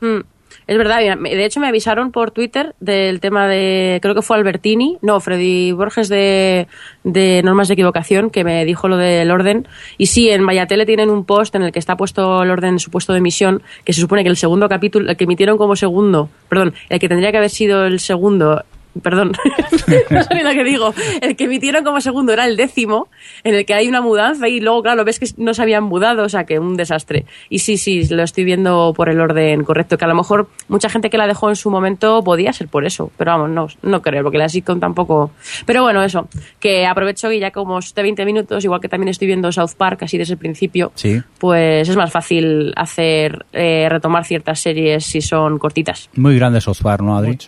Mm, es verdad, de hecho me avisaron por Twitter del tema de, creo que fue Albertini, no, Freddy Borges de, de Normas de Equivocación, que me dijo lo del orden. Y sí, en Mayatele tienen un post en el que está puesto el orden en su puesto de emisión, que se supone que el segundo capítulo, el que emitieron como segundo, perdón, el que tendría que haber sido el segundo, perdón, [laughs] no sé ni lo que digo, el que emitieron como segundo era el décimo, en el que hay una mudanza y luego, claro, ves que no se habían mudado, o sea, que un desastre. Y sí, sí, lo estoy viendo por el orden correcto, que a lo mejor mucha gente que la dejó en su momento podía ser por eso, pero vamos, no, no creo, porque la sitcom tampoco... Pero bueno, eso, que aprovecho y ya como de 20 minutos, igual que también estoy viendo South Park así desde el principio, Sí. pues es más fácil hacer, eh, retomar ciertas series si son cortitas. Muy grande South Park, ¿no, Adri?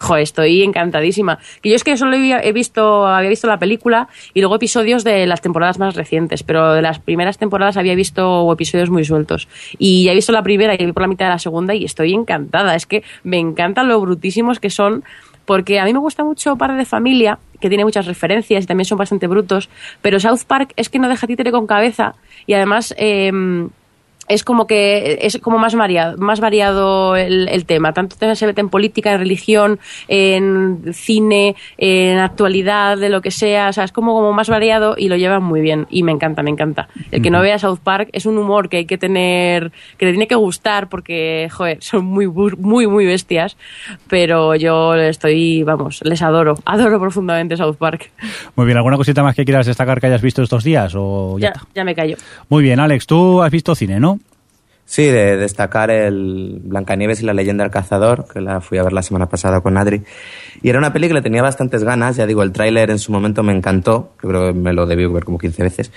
Joder, estoy encantadísima. Que yo es que solo he visto, había visto la película y luego episodios de las temporadas más recientes, pero de las primeras temporadas había visto episodios muy sueltos. Y ya he visto la primera y por la mitad de la segunda y estoy encantada. Es que me encantan lo brutísimos que son, porque a mí me gusta mucho Padre de Familia, que tiene muchas referencias y también son bastante brutos, pero South Park es que no deja títere con cabeza y además... em, es como que es como más variado, más variado el, el tema. Tanto se mete en política, en religión, en cine, en actualidad, de lo que sea. O sea, es como, como más variado y lo llevan muy bien. Y me encanta, me encanta. El que no vea South Park es un humor que hay que tener, que le tiene que gustar porque, joder, [laughs] son muy, muy, muy bestias. Pero yo estoy, vamos, les adoro. [laughs] Adoro profundamente South Park. Muy bien, ¿alguna cosita más que quieras destacar que hayas visto estos días? O ya Ya, ya me callo. Muy bien, Alex, tú has visto cine, ¿no? Sí, de destacar el Blancanieves y la leyenda del cazador, que la fui a ver la semana pasada con Adri. Y era una peli que tenía bastantes ganas, ya digo, el tráiler en su momento me encantó, yo creo que me lo debí ver como 15 veces.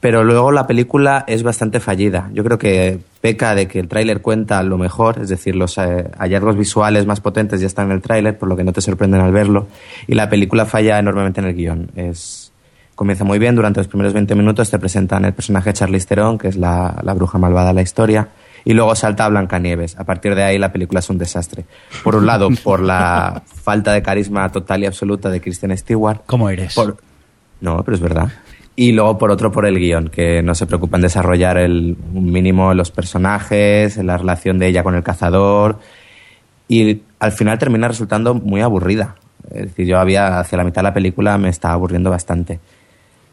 Pero luego la película es bastante fallida. Yo creo que peca de que el tráiler cuenta lo mejor, es decir, los eh, hallazgos visuales más potentes ya están en el tráiler, por lo que no te sorprenden al verlo. Y la película falla enormemente en el guion. Es, comienza muy bien, durante los primeros 20 minutos te presentan el personaje de Charlize Theron, que es la, la bruja malvada de la historia, y luego salta a Blancanieves. A partir de ahí la película es un desastre. Por un lado, por la [laughs] falta de carisma total y absoluta de Kristen Stewart. ¿Cómo eres? Por- No, pero es verdad. Y luego por otro por el guion, que no se preocupa en desarrollar el, un mínimo los personajes, la relación de ella con el cazador. Y al final termina resultando muy aburrida. Es decir, yo había, hacia la mitad de la película me estaba aburriendo bastante.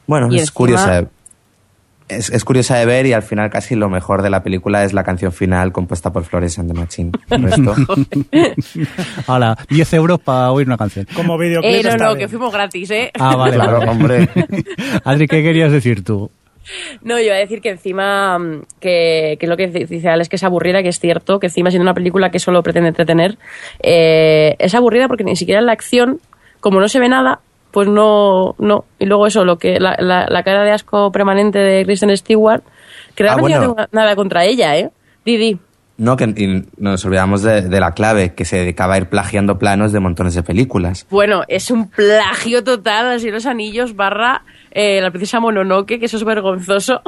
Bueno, Y es encima- curiosa. de- Es, es curiosa de ver y al final casi lo mejor de la película es la canción final compuesta por Flores and the Machine. [laughs] El resto- [laughs] Hala, 10 euros para oír una canción. Como videoclip Eh, no, no, bien. que fuimos gratis, ¿eh? Ah, vale, Claro, hombre. [laughs] Adri, ¿qué querías decir tú? No, yo iba a decir que encima, mm, que, que lo que dice Alex, que es aburrida, que es cierto, que encima siendo una película que solo pretende entretener, eh, es aburrida porque ni siquiera en la acción, como no se ve nada, pues no, no. Y luego eso, lo que la, la, la cara de asco permanente de Kristen Stewart, que Ah, no tengo nada contra ella, ¿eh? Didi. No, que y nos olvidamos de, de la clave, que se dedicaba a ir plagiando planos de montones de películas. Bueno, es un plagio total, así los anillos barra eh, la princesa Mononoke, que eso es vergonzoso.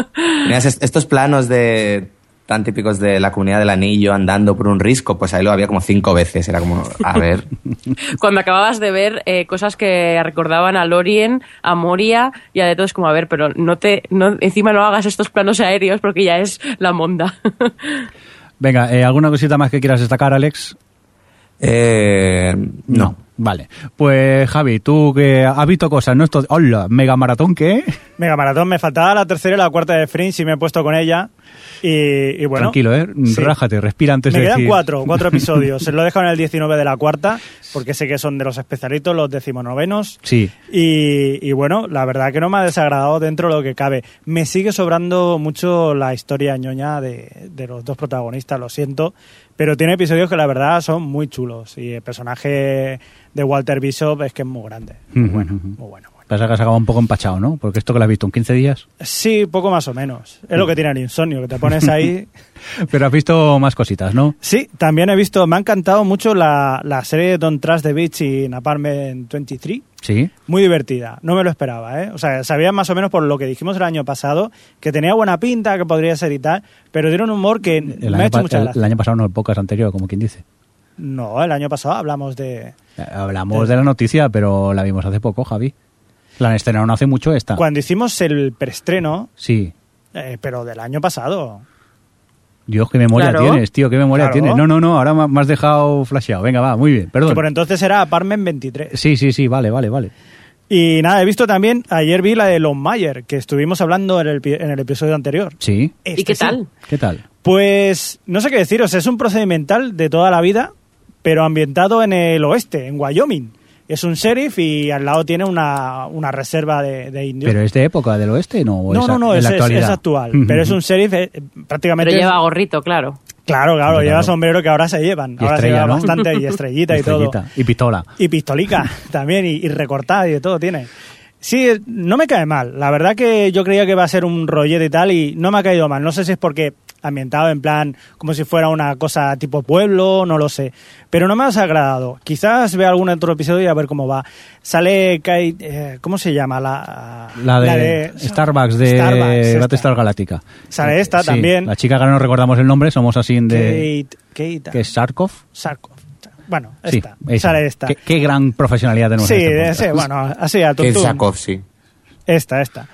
[laughs] Est- estos planos de tan típicos de la comunidad del anillo andando por un risco, pues ahí lo había como cinco veces. Era como, a ver. [laughs] Cuando acababas de ver eh, cosas que recordaban a Lorien, a Moria y a de todo, es como, a ver, pero no te, no, encima no hagas estos planos aéreos porque ya es la monda. [laughs] Venga, eh, ¿alguna cosita más que quieras destacar, Alex? Eh, no. Vale. Pues Javi, tú que has visto cosas, ¿no? Esto, hola, mega maratón, ¿qué? Mega Maratón, me faltaba la tercera y la cuarta de Fringe y me he puesto con ella. Y, y bueno. Tranquilo, ¿eh? sí. Rájate, respira antes Me de quedan decir... cuatro, cuatro [laughs] episodios. Se lo he dejado en el 19 de la cuarta, porque sé que son de los especialitos, los decimonovenos. Sí. Y, y bueno, la verdad que no me ha desagradado dentro de lo que cabe. Me sigue sobrando mucho la historia ñoña de, de los dos protagonistas, lo siento, pero tiene episodios que la verdad son muy chulos. Y el personaje de Walter Bishop es que es muy grande. Muy bueno, muy bueno. Pasa que has acabado un poco empachado, ¿no? Porque esto que lo has visto en 15 días. Sí, poco más o menos. Es lo que tiene el insomnio, que te pones ahí. [laughs] Pero has visto más cositas, ¿no? Sí, también he visto, me ha encantado mucho la, la serie Don't Trust the Beach y Apartment 23. Sí. Muy divertida, no me lo esperaba, ¿eh? O sea, sabía más o menos por lo que dijimos el año pasado, que tenía buena pinta, que podría ser y tal, pero tiene un humor que El me ha hecho mucha el- el año pasado no, el podcast anterior, como quien dice. No, el año pasado hablamos de... Eh, Hablamos de la noticia, pero la vimos hace poco, Javi. La han estrenado no hace mucho esta. Cuando hicimos el preestreno, Sí. eh, pero del año pasado. Dios, qué memoria Claro. tienes, tío, qué memoria Claro. tienes. No, no, no, ahora me has dejado flasheado. Venga, va, muy bien, perdón. Que por entonces era Apartment 23. Sí, sí, sí, vale, vale, vale. Y nada, he visto también, ayer vi la de Lon Mayer, que estuvimos hablando en el, en el episodio anterior. Sí. ¿Y qué sí. tal? ¿Qué tal? Pues no sé qué deciros, es un procedimental de toda la vida, pero ambientado en el oeste, en Wyoming. Es un sheriff y al lado tiene una, una reserva de, de indios. ¿Pero es de época del oeste no? ¿O no, es no, no, es, la es- actualidad? es actual. pero es un sheriff eh, prácticamente... Pero lleva gorrito, claro. Claro, claro, lleva sombrero que ahora se llevan. Y ahora se lleva ¿no? bastante y [laughs] estrellita y todo. Estrellita. Y pistola. Y pistolica [laughs] también, y, y recortada y de todo tiene. Sí, no me cae mal. La verdad que yo creía que iba a ser un rollete y tal, y no me ha caído mal. No sé si es porque ambientado en plan como si fuera una cosa tipo pueblo, no lo sé. Pero no me ha desagradado. Quizás vea algún otro episodio y a ver cómo va. Sale Kate, eh, ¿cómo se llama? La, La de, Starbucks de Starbucks, esta. Battlestar Galáctica. Sale esta Sí, también. La chica que ahora no recordamos el nombre, somos así de... Kate, Kate, ¿Qué es Sarkov? Sarkov. Bueno, Sí, esta. Sale esta. Qué, qué gran profesionalidad tenemos Sí, en este sí, bueno, así a Que tuntún. Sakov, sí. Esta, esta.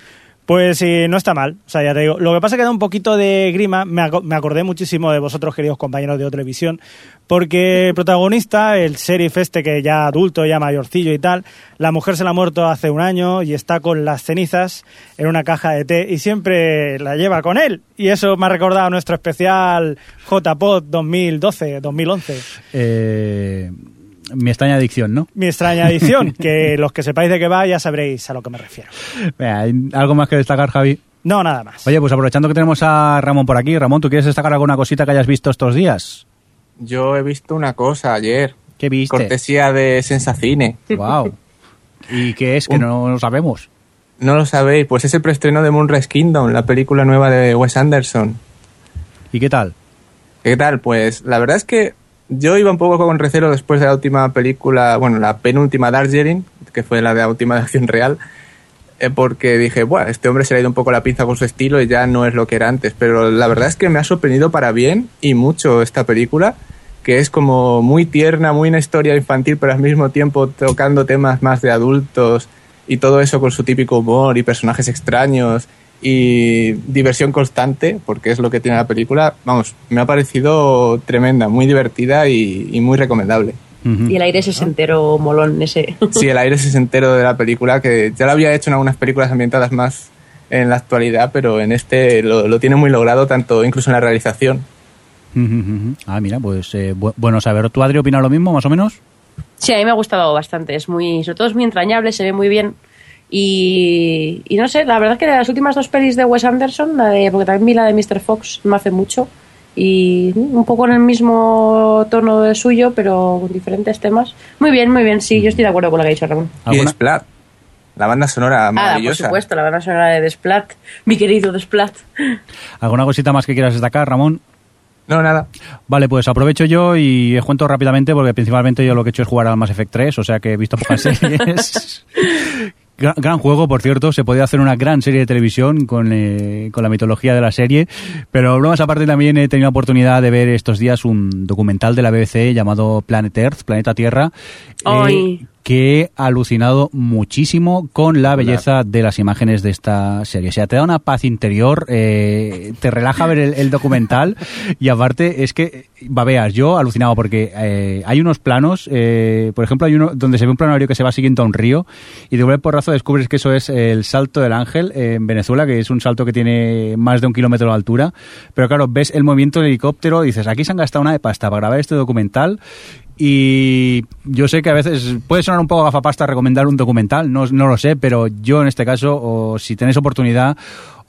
Pues sí, no está mal. O sea, ya te digo. Lo que pasa es que da un poquito de grima. Me, aco- me acordé muchísimo de vosotros, queridos compañeros de televisión, porque el protagonista, el sheriff este que ya adulto, ya mayorcillo y tal, la mujer se la ha muerto hace un año y está con las cenizas en una caja de té y siempre la lleva con él. Y eso me ha recordado nuestro especial JPod 2012-2011. Eh, mi extraña adicción, ¿no? Mi extraña edición, que [laughs] los que sepáis de qué va ya sabréis a lo que me refiero. ¿hay ¿Algo más que destacar, Javi? No, nada más. Oye, pues aprovechando que tenemos a Ramón por aquí, Ramón, ¿tú quieres destacar alguna cosita que hayas visto estos días? Yo he visto una cosa ayer. ¿Qué viste? Cortesía de Sensacine. Wow. ¿Y qué es? Que no lo sabemos. No lo sabéis, pues es el preestreno de Moonrise Kingdom, la película nueva de Wes Anderson. ¿Y qué tal? ¿Qué tal? Pues la verdad es que yo iba un poco con recelo después de la última película, bueno, la penúltima Darjeeling, que fue la de la última de acción real, eh, porque dije, bueno, este hombre se le ha ido un poco la pinza con su estilo y ya no es lo que era antes. Pero la verdad es que me ha sorprendido para bien y mucho esta película, que es como muy tierna, muy una historia infantil, pero al mismo tiempo tocando temas más de adultos y todo eso con su típico humor y personajes extraños y diversión constante, porque es lo que tiene la película. Vamos, me ha parecido tremenda, muy divertida y, y muy recomendable. Y el aire es entero molón ese. Sí, el aire es entero de la película, que ya lo había hecho en algunas películas ambientadas más en la actualidad, pero en este lo, lo tiene muy logrado, tanto incluso en la realización. Ah, mira, pues eh, bu- bueno saber. ¿Tú, Adri, opinas lo mismo, más o menos? Sí, a mí me ha gustado bastante. Es muy, sobre todo es muy entrañable, se ve muy bien. Y, y no sé, la verdad es que de las últimas dos pelis de Wes Anderson, la de, porque también vi la de Mr. Fox no hace mucho, y un poco en el mismo tono de suyo, pero con diferentes temas. Muy bien, muy bien, sí, yo estoy de acuerdo con lo que ha dicho Ramón. Y ¿Alguna? Splat, la banda sonora Ah, por maravillosa. supuesto, la banda sonora de Desplat, mi querido Desplat. ¿Alguna cosita más que quieras destacar, Ramón? No, nada. Vale, pues aprovecho yo y os cuento rápidamente porque principalmente yo lo que he hecho es jugar al Mass Effect 3, o sea que he visto pocas [laughs] series. Gran, gran juego, por cierto, se podía hacer una gran serie de televisión con, eh, con la mitología de la serie, pero bromas aparte también he tenido la oportunidad de ver estos días un documental de la BBC llamado Planet Earth, Planeta Tierra, eh. Que he alucinado muchísimo con la belleza de las imágenes de esta serie. O sea, te da una paz interior, eh, te relaja ver el, el documental [laughs] y aparte es que, babeas, yo alucinado porque eh, hay unos planos, eh, por ejemplo, hay uno donde se ve un planario que se va siguiendo a un río y de un porrazo descubres que eso es el salto del ángel en Venezuela, que es un salto que tiene más de un kilómetro de altura. Pero claro, ves el movimiento del helicóptero y dices, aquí se han gastado una de pasta para grabar este documental y yo sé que a veces puede sonar un poco gafapasta recomendar un documental, no, no lo sé, pero yo en este caso, o si tenéis oportunidad,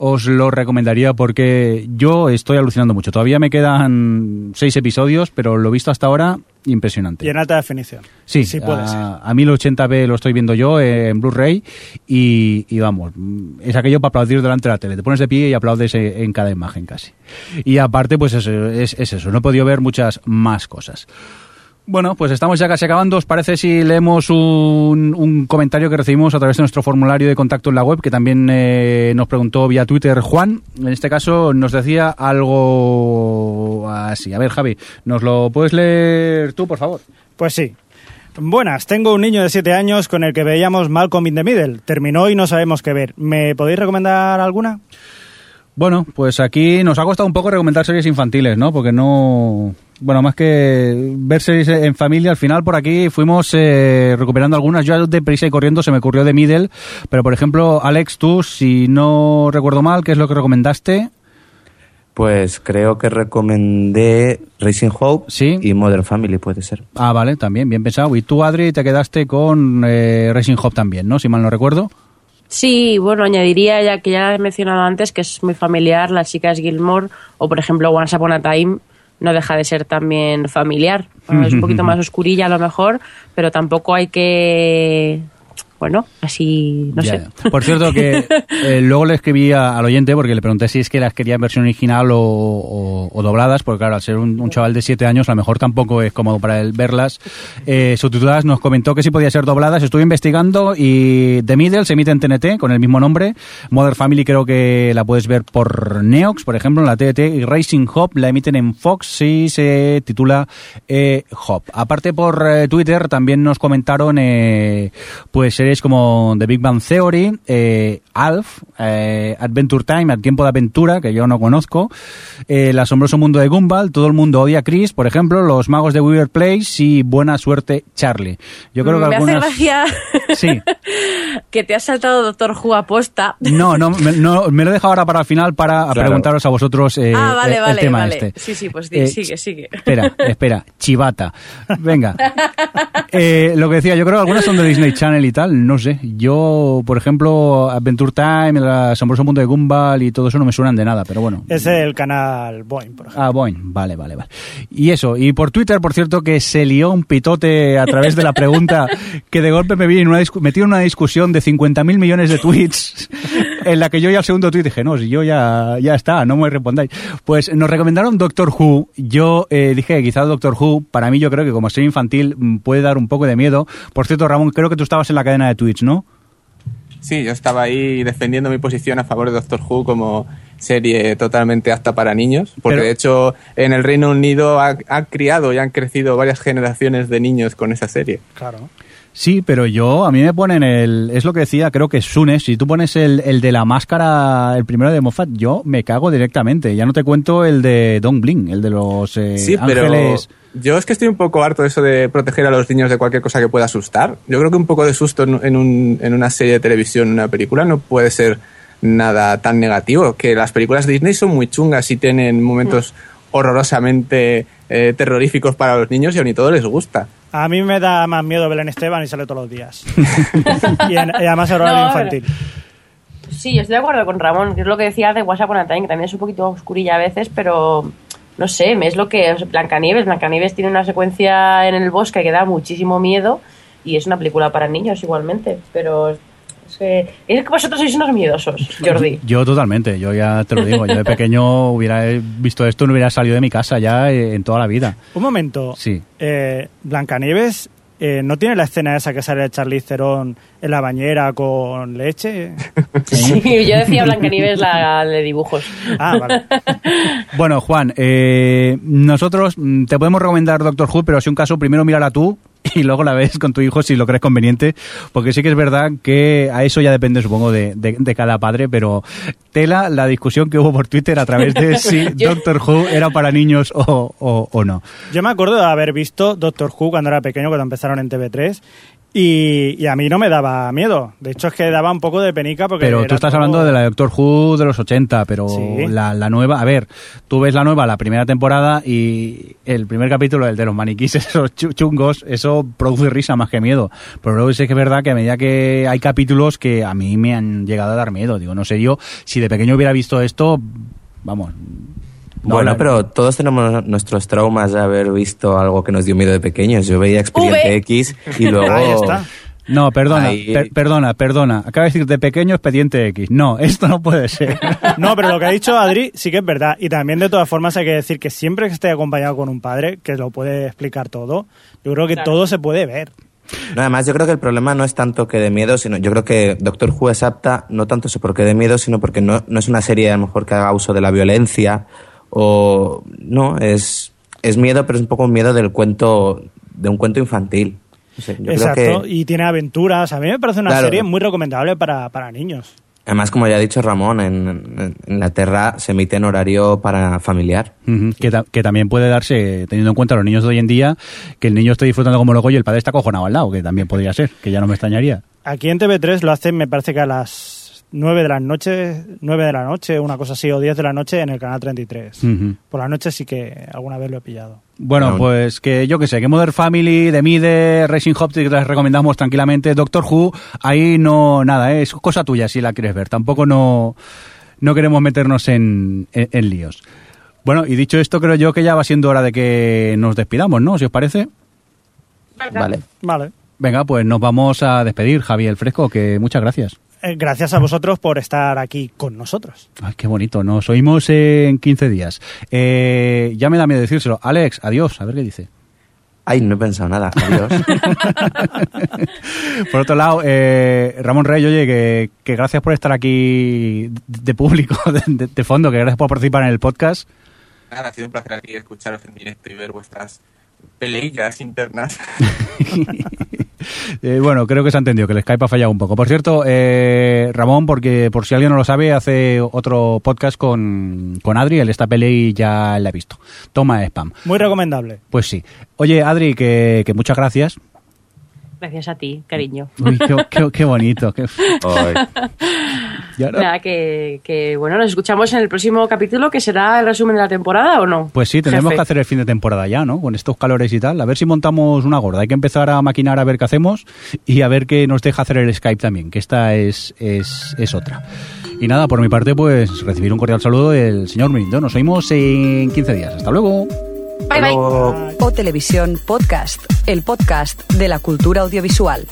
os lo recomendaría porque yo estoy alucinando mucho. Todavía me quedan seis episodios, pero lo visto hasta ahora, impresionante. Y en alta definición. Sí, sí puede a, ser. a 1080p lo estoy viendo yo en Blu-ray y, y vamos, es aquello para aplaudir delante de la tele. Te pones de pie y aplaudes en cada imagen casi. Y aparte, pues eso, es, es eso, no he podido ver muchas más cosas. Bueno, pues estamos ya casi acabando. ¿Os parece si leemos un, un comentario que recibimos a través de nuestro formulario de contacto en la web, que también eh, nos preguntó vía Twitter Juan? En este caso nos decía algo así. A ver, Javi, ¿nos lo puedes leer tú, por favor? Pues sí. Buenas, tengo un niño de 7 años con el que veíamos Malcolm in the Middle. Terminó y no sabemos qué ver. ¿Me podéis recomendar alguna? Bueno, pues aquí nos ha costado un poco recomendar series infantiles, ¿no? Porque no... Bueno, más que ver series en familia, al final por aquí fuimos eh, recuperando algunas. Yo de prisa y corriendo se me ocurrió de Middle, pero por ejemplo, Alex, tú, si no recuerdo mal, ¿qué es lo que recomendaste? Pues creo que recomendé Racing Hope Sí. y Modern Family, puede ser. Ah, vale, también, bien pensado. Y tú, Adri, te quedaste con eh, Racing Hop también, ¿no? Si mal no recuerdo. Sí, bueno, añadiría ya que ya he mencionado antes que es muy familiar, las chicas Gilmore o por ejemplo Once Upon a Time no deja de ser también familiar. Es un poquito [laughs] más oscurilla a lo mejor, pero tampoco hay que bueno, así no Ya, sé. ya. Por cierto, que [laughs] eh, luego le escribí a- al oyente porque le pregunté si es que las quería en versión original o, o- o dobladas, porque claro, al ser un, un chaval de 7 años, a lo mejor tampoco es cómodo para él verlas. Eh, subtituladas nos comentó que sí podía ser dobladas. Estuve investigando y The Middle se emite en TNT con el mismo nombre. Mother Family creo que la puedes ver por Neox, por ejemplo, en la TNT. Y Racing Hop la emiten en Fox y se titula eh, Hop. Aparte por eh, Twitter también nos comentaron eh, pues series como The Big Bang Theory, eh, Alf, eh, Adventure Time, El tiempo de aventura, que yo no conozco, eh, El asombroso mundo de Gumball, Todo el mundo odia a Chris, por ejemplo, Los magos de Weaver Place y Buena suerte Charlie. Yo creo que me algunas... hace gracia [laughs] Sí. [laughs] que te has saltado Doctor Who aposta. No, no [laughs] me, no, me lo he dejado ahora para el final para Claro. preguntaros a vosotros eh, ah, vale, el, el vale, tema vale. este. Sí, sí, pues Eh, sigue, sigue. Espera, espera, chivata. Venga. Eh, lo que decía, yo creo que algunas son de Disney Channel y tal, no sé. Yo, por ejemplo, Adventure Time, El asombroso mundo de Gumball y todo eso no me suenan de nada, pero bueno. Es el canal Boeing, por ejemplo. Ah, Boeing, vale, vale, vale. Y eso, y por Twitter, por cierto, que se lió un pitote a través de la pregunta [laughs] que de golpe me vi en una metí en una discusión de 50.000 millones de tweets en la que yo ya al segundo tweet dije, no, si yo ya, ya está, no me respondáis. Pues nos recomendaron Doctor Who, yo eh, dije que quizás Doctor Who, para mí yo creo que como soy infantil mm, puede dar un poco de miedo. Por cierto, Ramón, creo que tú estabas en la cadena de Twitch, ¿no? Sí, yo estaba ahí defendiendo mi posición a favor de Doctor Who como serie totalmente apta para niños, porque Pero- de hecho en el Reino Unido ha, ha criado y han crecido varias generaciones de niños con esa serie. Claro. Sí, pero yo, a mí me ponen el, es lo que decía, creo que Sune, si tú pones el, el de la máscara, el primero de Moffat, yo me cago directamente, ya no te cuento el de Don Bling, el de los eh, sí, pero ángeles. yo es que estoy un poco harto de eso de proteger a los niños de cualquier cosa que pueda asustar. Yo creo que un poco de susto en, en un- en una serie de televisión, en una película, no puede ser nada tan negativo. Que las películas de Disney son muy chungas y tienen momentos horrorosamente eh, terroríficos para los niños y aún y todo les gusta. A mí me da más miedo Belén Esteban y sale todos los días. [laughs] y, en- y además era horario No, infantil. Sí, yo estoy de acuerdo con Ramón, que es lo que decía de WhatsApp on Time, que también es un poquito oscurilla a veces, pero no sé, es lo que es Blancanieves. Blancanieves tiene una secuencia en el bosque que da muchísimo miedo y es una película para niños igualmente, pero es que, es que vosotros sois unos miedosos, Jordi. Yo totalmente, yo ya te lo digo, yo de pequeño [laughs] hubiera visto esto, no hubiera salido de mi casa ya eh, en toda la vida. Un momento. Sí. Eh, Blancanieves eh, no tiene la escena esa que sale Charlize Theron en la bañera con leche. [laughs] Sí, yo decía Blancanieves la de dibujos. Ah, vale. [laughs] Bueno, Juan, eh, nosotros mm, te podemos recomendar Doctor Who, pero si un caso, primero mírala tú [laughs] y luego la ves con tu hijo si lo crees conveniente, porque sí que es verdad que a eso ya depende, supongo, de, de- de cada padre, pero tela la discusión que hubo por Twitter a través de si [laughs] Doctor Who era para niños o, o- o no. Yo me acuerdo de haber visto Doctor Who cuando era pequeño, cuando empezaron en TV3. Y, y a mí no me daba miedo. De hecho, es que daba un poco de penica porque. Pero tú estás todo- hablando de la Doctor Who de los 80, pero Sí. la, la nueva, a ver, tú ves la nueva, la primera temporada y el primer capítulo, el de los maniquís, [laughs] esos chu- chungos, eso produce risa más que miedo. Pero luego sí que es verdad que a medida que hay capítulos que a mí me han llegado a dar miedo. Digo, no sé yo, si de pequeño hubiera visto esto, vamos. No, bueno, pero todos tenemos nuestros traumas de haber visto algo que nos dio miedo de pequeños. Yo veía Expediente V. X y [laughs] luego... Ahí está. No, perdona, Ahí- per- perdona, perdona. Acaba de decir de pequeño expediente X. No, [laughs] esto no puede ser. No, pero lo que ha dicho Adri sí que es verdad. Y también, de todas formas, hay que decir que siempre que esté acompañado con un padre, que lo puede explicar todo, yo creo que Claro. todo se puede ver. No, además, yo creo que el problema no es tanto que de miedo, sino yo creo que Doctor Who es apta no tanto porque de miedo, sino porque no, no es una serie a lo mejor que haga uso de la violencia o no, es, es miedo, pero es un poco un miedo del cuento, de un cuento infantil. No sé, yo Exacto. creo que, Y tiene aventuras. A mí me parece una Claro. serie muy recomendable para, para niños. además, como ya ha dicho Ramón, en, en Inglaterra se emite en horario para familiar. Ujú, que, ta- que también puede darse, teniendo en cuenta a los niños de hoy en día, que el niño esté disfrutando como loco y el padre está cojonado al lado, que también podría ser, que ya no me extrañaría. Aquí en TV3 lo hacen, me parece que a las 9 de la noche, 9 de la noche, una cosa así, o 10 de la noche en el canal 33. Ujú. Por la noche sí que alguna vez lo he pillado. Bueno, pues que yo que sé, que Modern Family, The Mide, Racing Hop, que te las recomendamos tranquilamente. Doctor Who, ahí no, nada, ¿eh? es cosa tuya si la quieres ver. Tampoco no, no queremos meternos en, en- en líos. Bueno, y dicho esto, creo yo que ya va siendo hora de que nos despidamos, ¿no? Si os parece. Vale. Vale. Venga, pues nos vamos a despedir, Javier Fresco, que muchas gracias. Eh, gracias a vosotros por estar aquí con nosotros. Ay, qué bonito, nos oímos en 15 días. Eh, ya me da miedo decírselo. Alex, adiós, a ver qué dice. Ay, no he pensado nada. Adiós. [laughs] Por otro lado, eh, Ramón Rey, oye, que, que gracias por estar aquí de público, [laughs] de, de- de fondo, que gracias por participar en el podcast. Nada, ha sido un placer aquí escucharos en directo y ver vuestras peleillas internas. [laughs] [laughs] Eh, bueno, creo que se ha entendido que el Skype ha fallado un poco. Por cierto, eh, Ramón, porque por si alguien no lo sabe, hace otro podcast con, con Adri, el esta y ya la he visto. Toma spam. Muy recomendable. Pues sí. Oye, Adri, que, que muchas gracias. Gracias a ti, cariño. Uy, qué, qué- qué bonito. qué- [laughs] Ay. Y ahora- Nada, que, que, bueno, nos escuchamos en el próximo capítulo, que será el resumen de la temporada o no. Pues sí, tenemos Jefe. que hacer el fin de temporada ya, ¿no? Con estos calores y tal. A ver si montamos una gorda. Hay que empezar a maquinar a ver qué hacemos y a ver qué nos deja hacer el Skype también, que esta es, es, es otra. Y nada, por mi parte, pues recibir un cordial saludo del señor Mirindo. Nos oímos en 15 días. Hasta luego. Bye, bye. O Televisión Podcast, el podcast de la cultura audiovisual.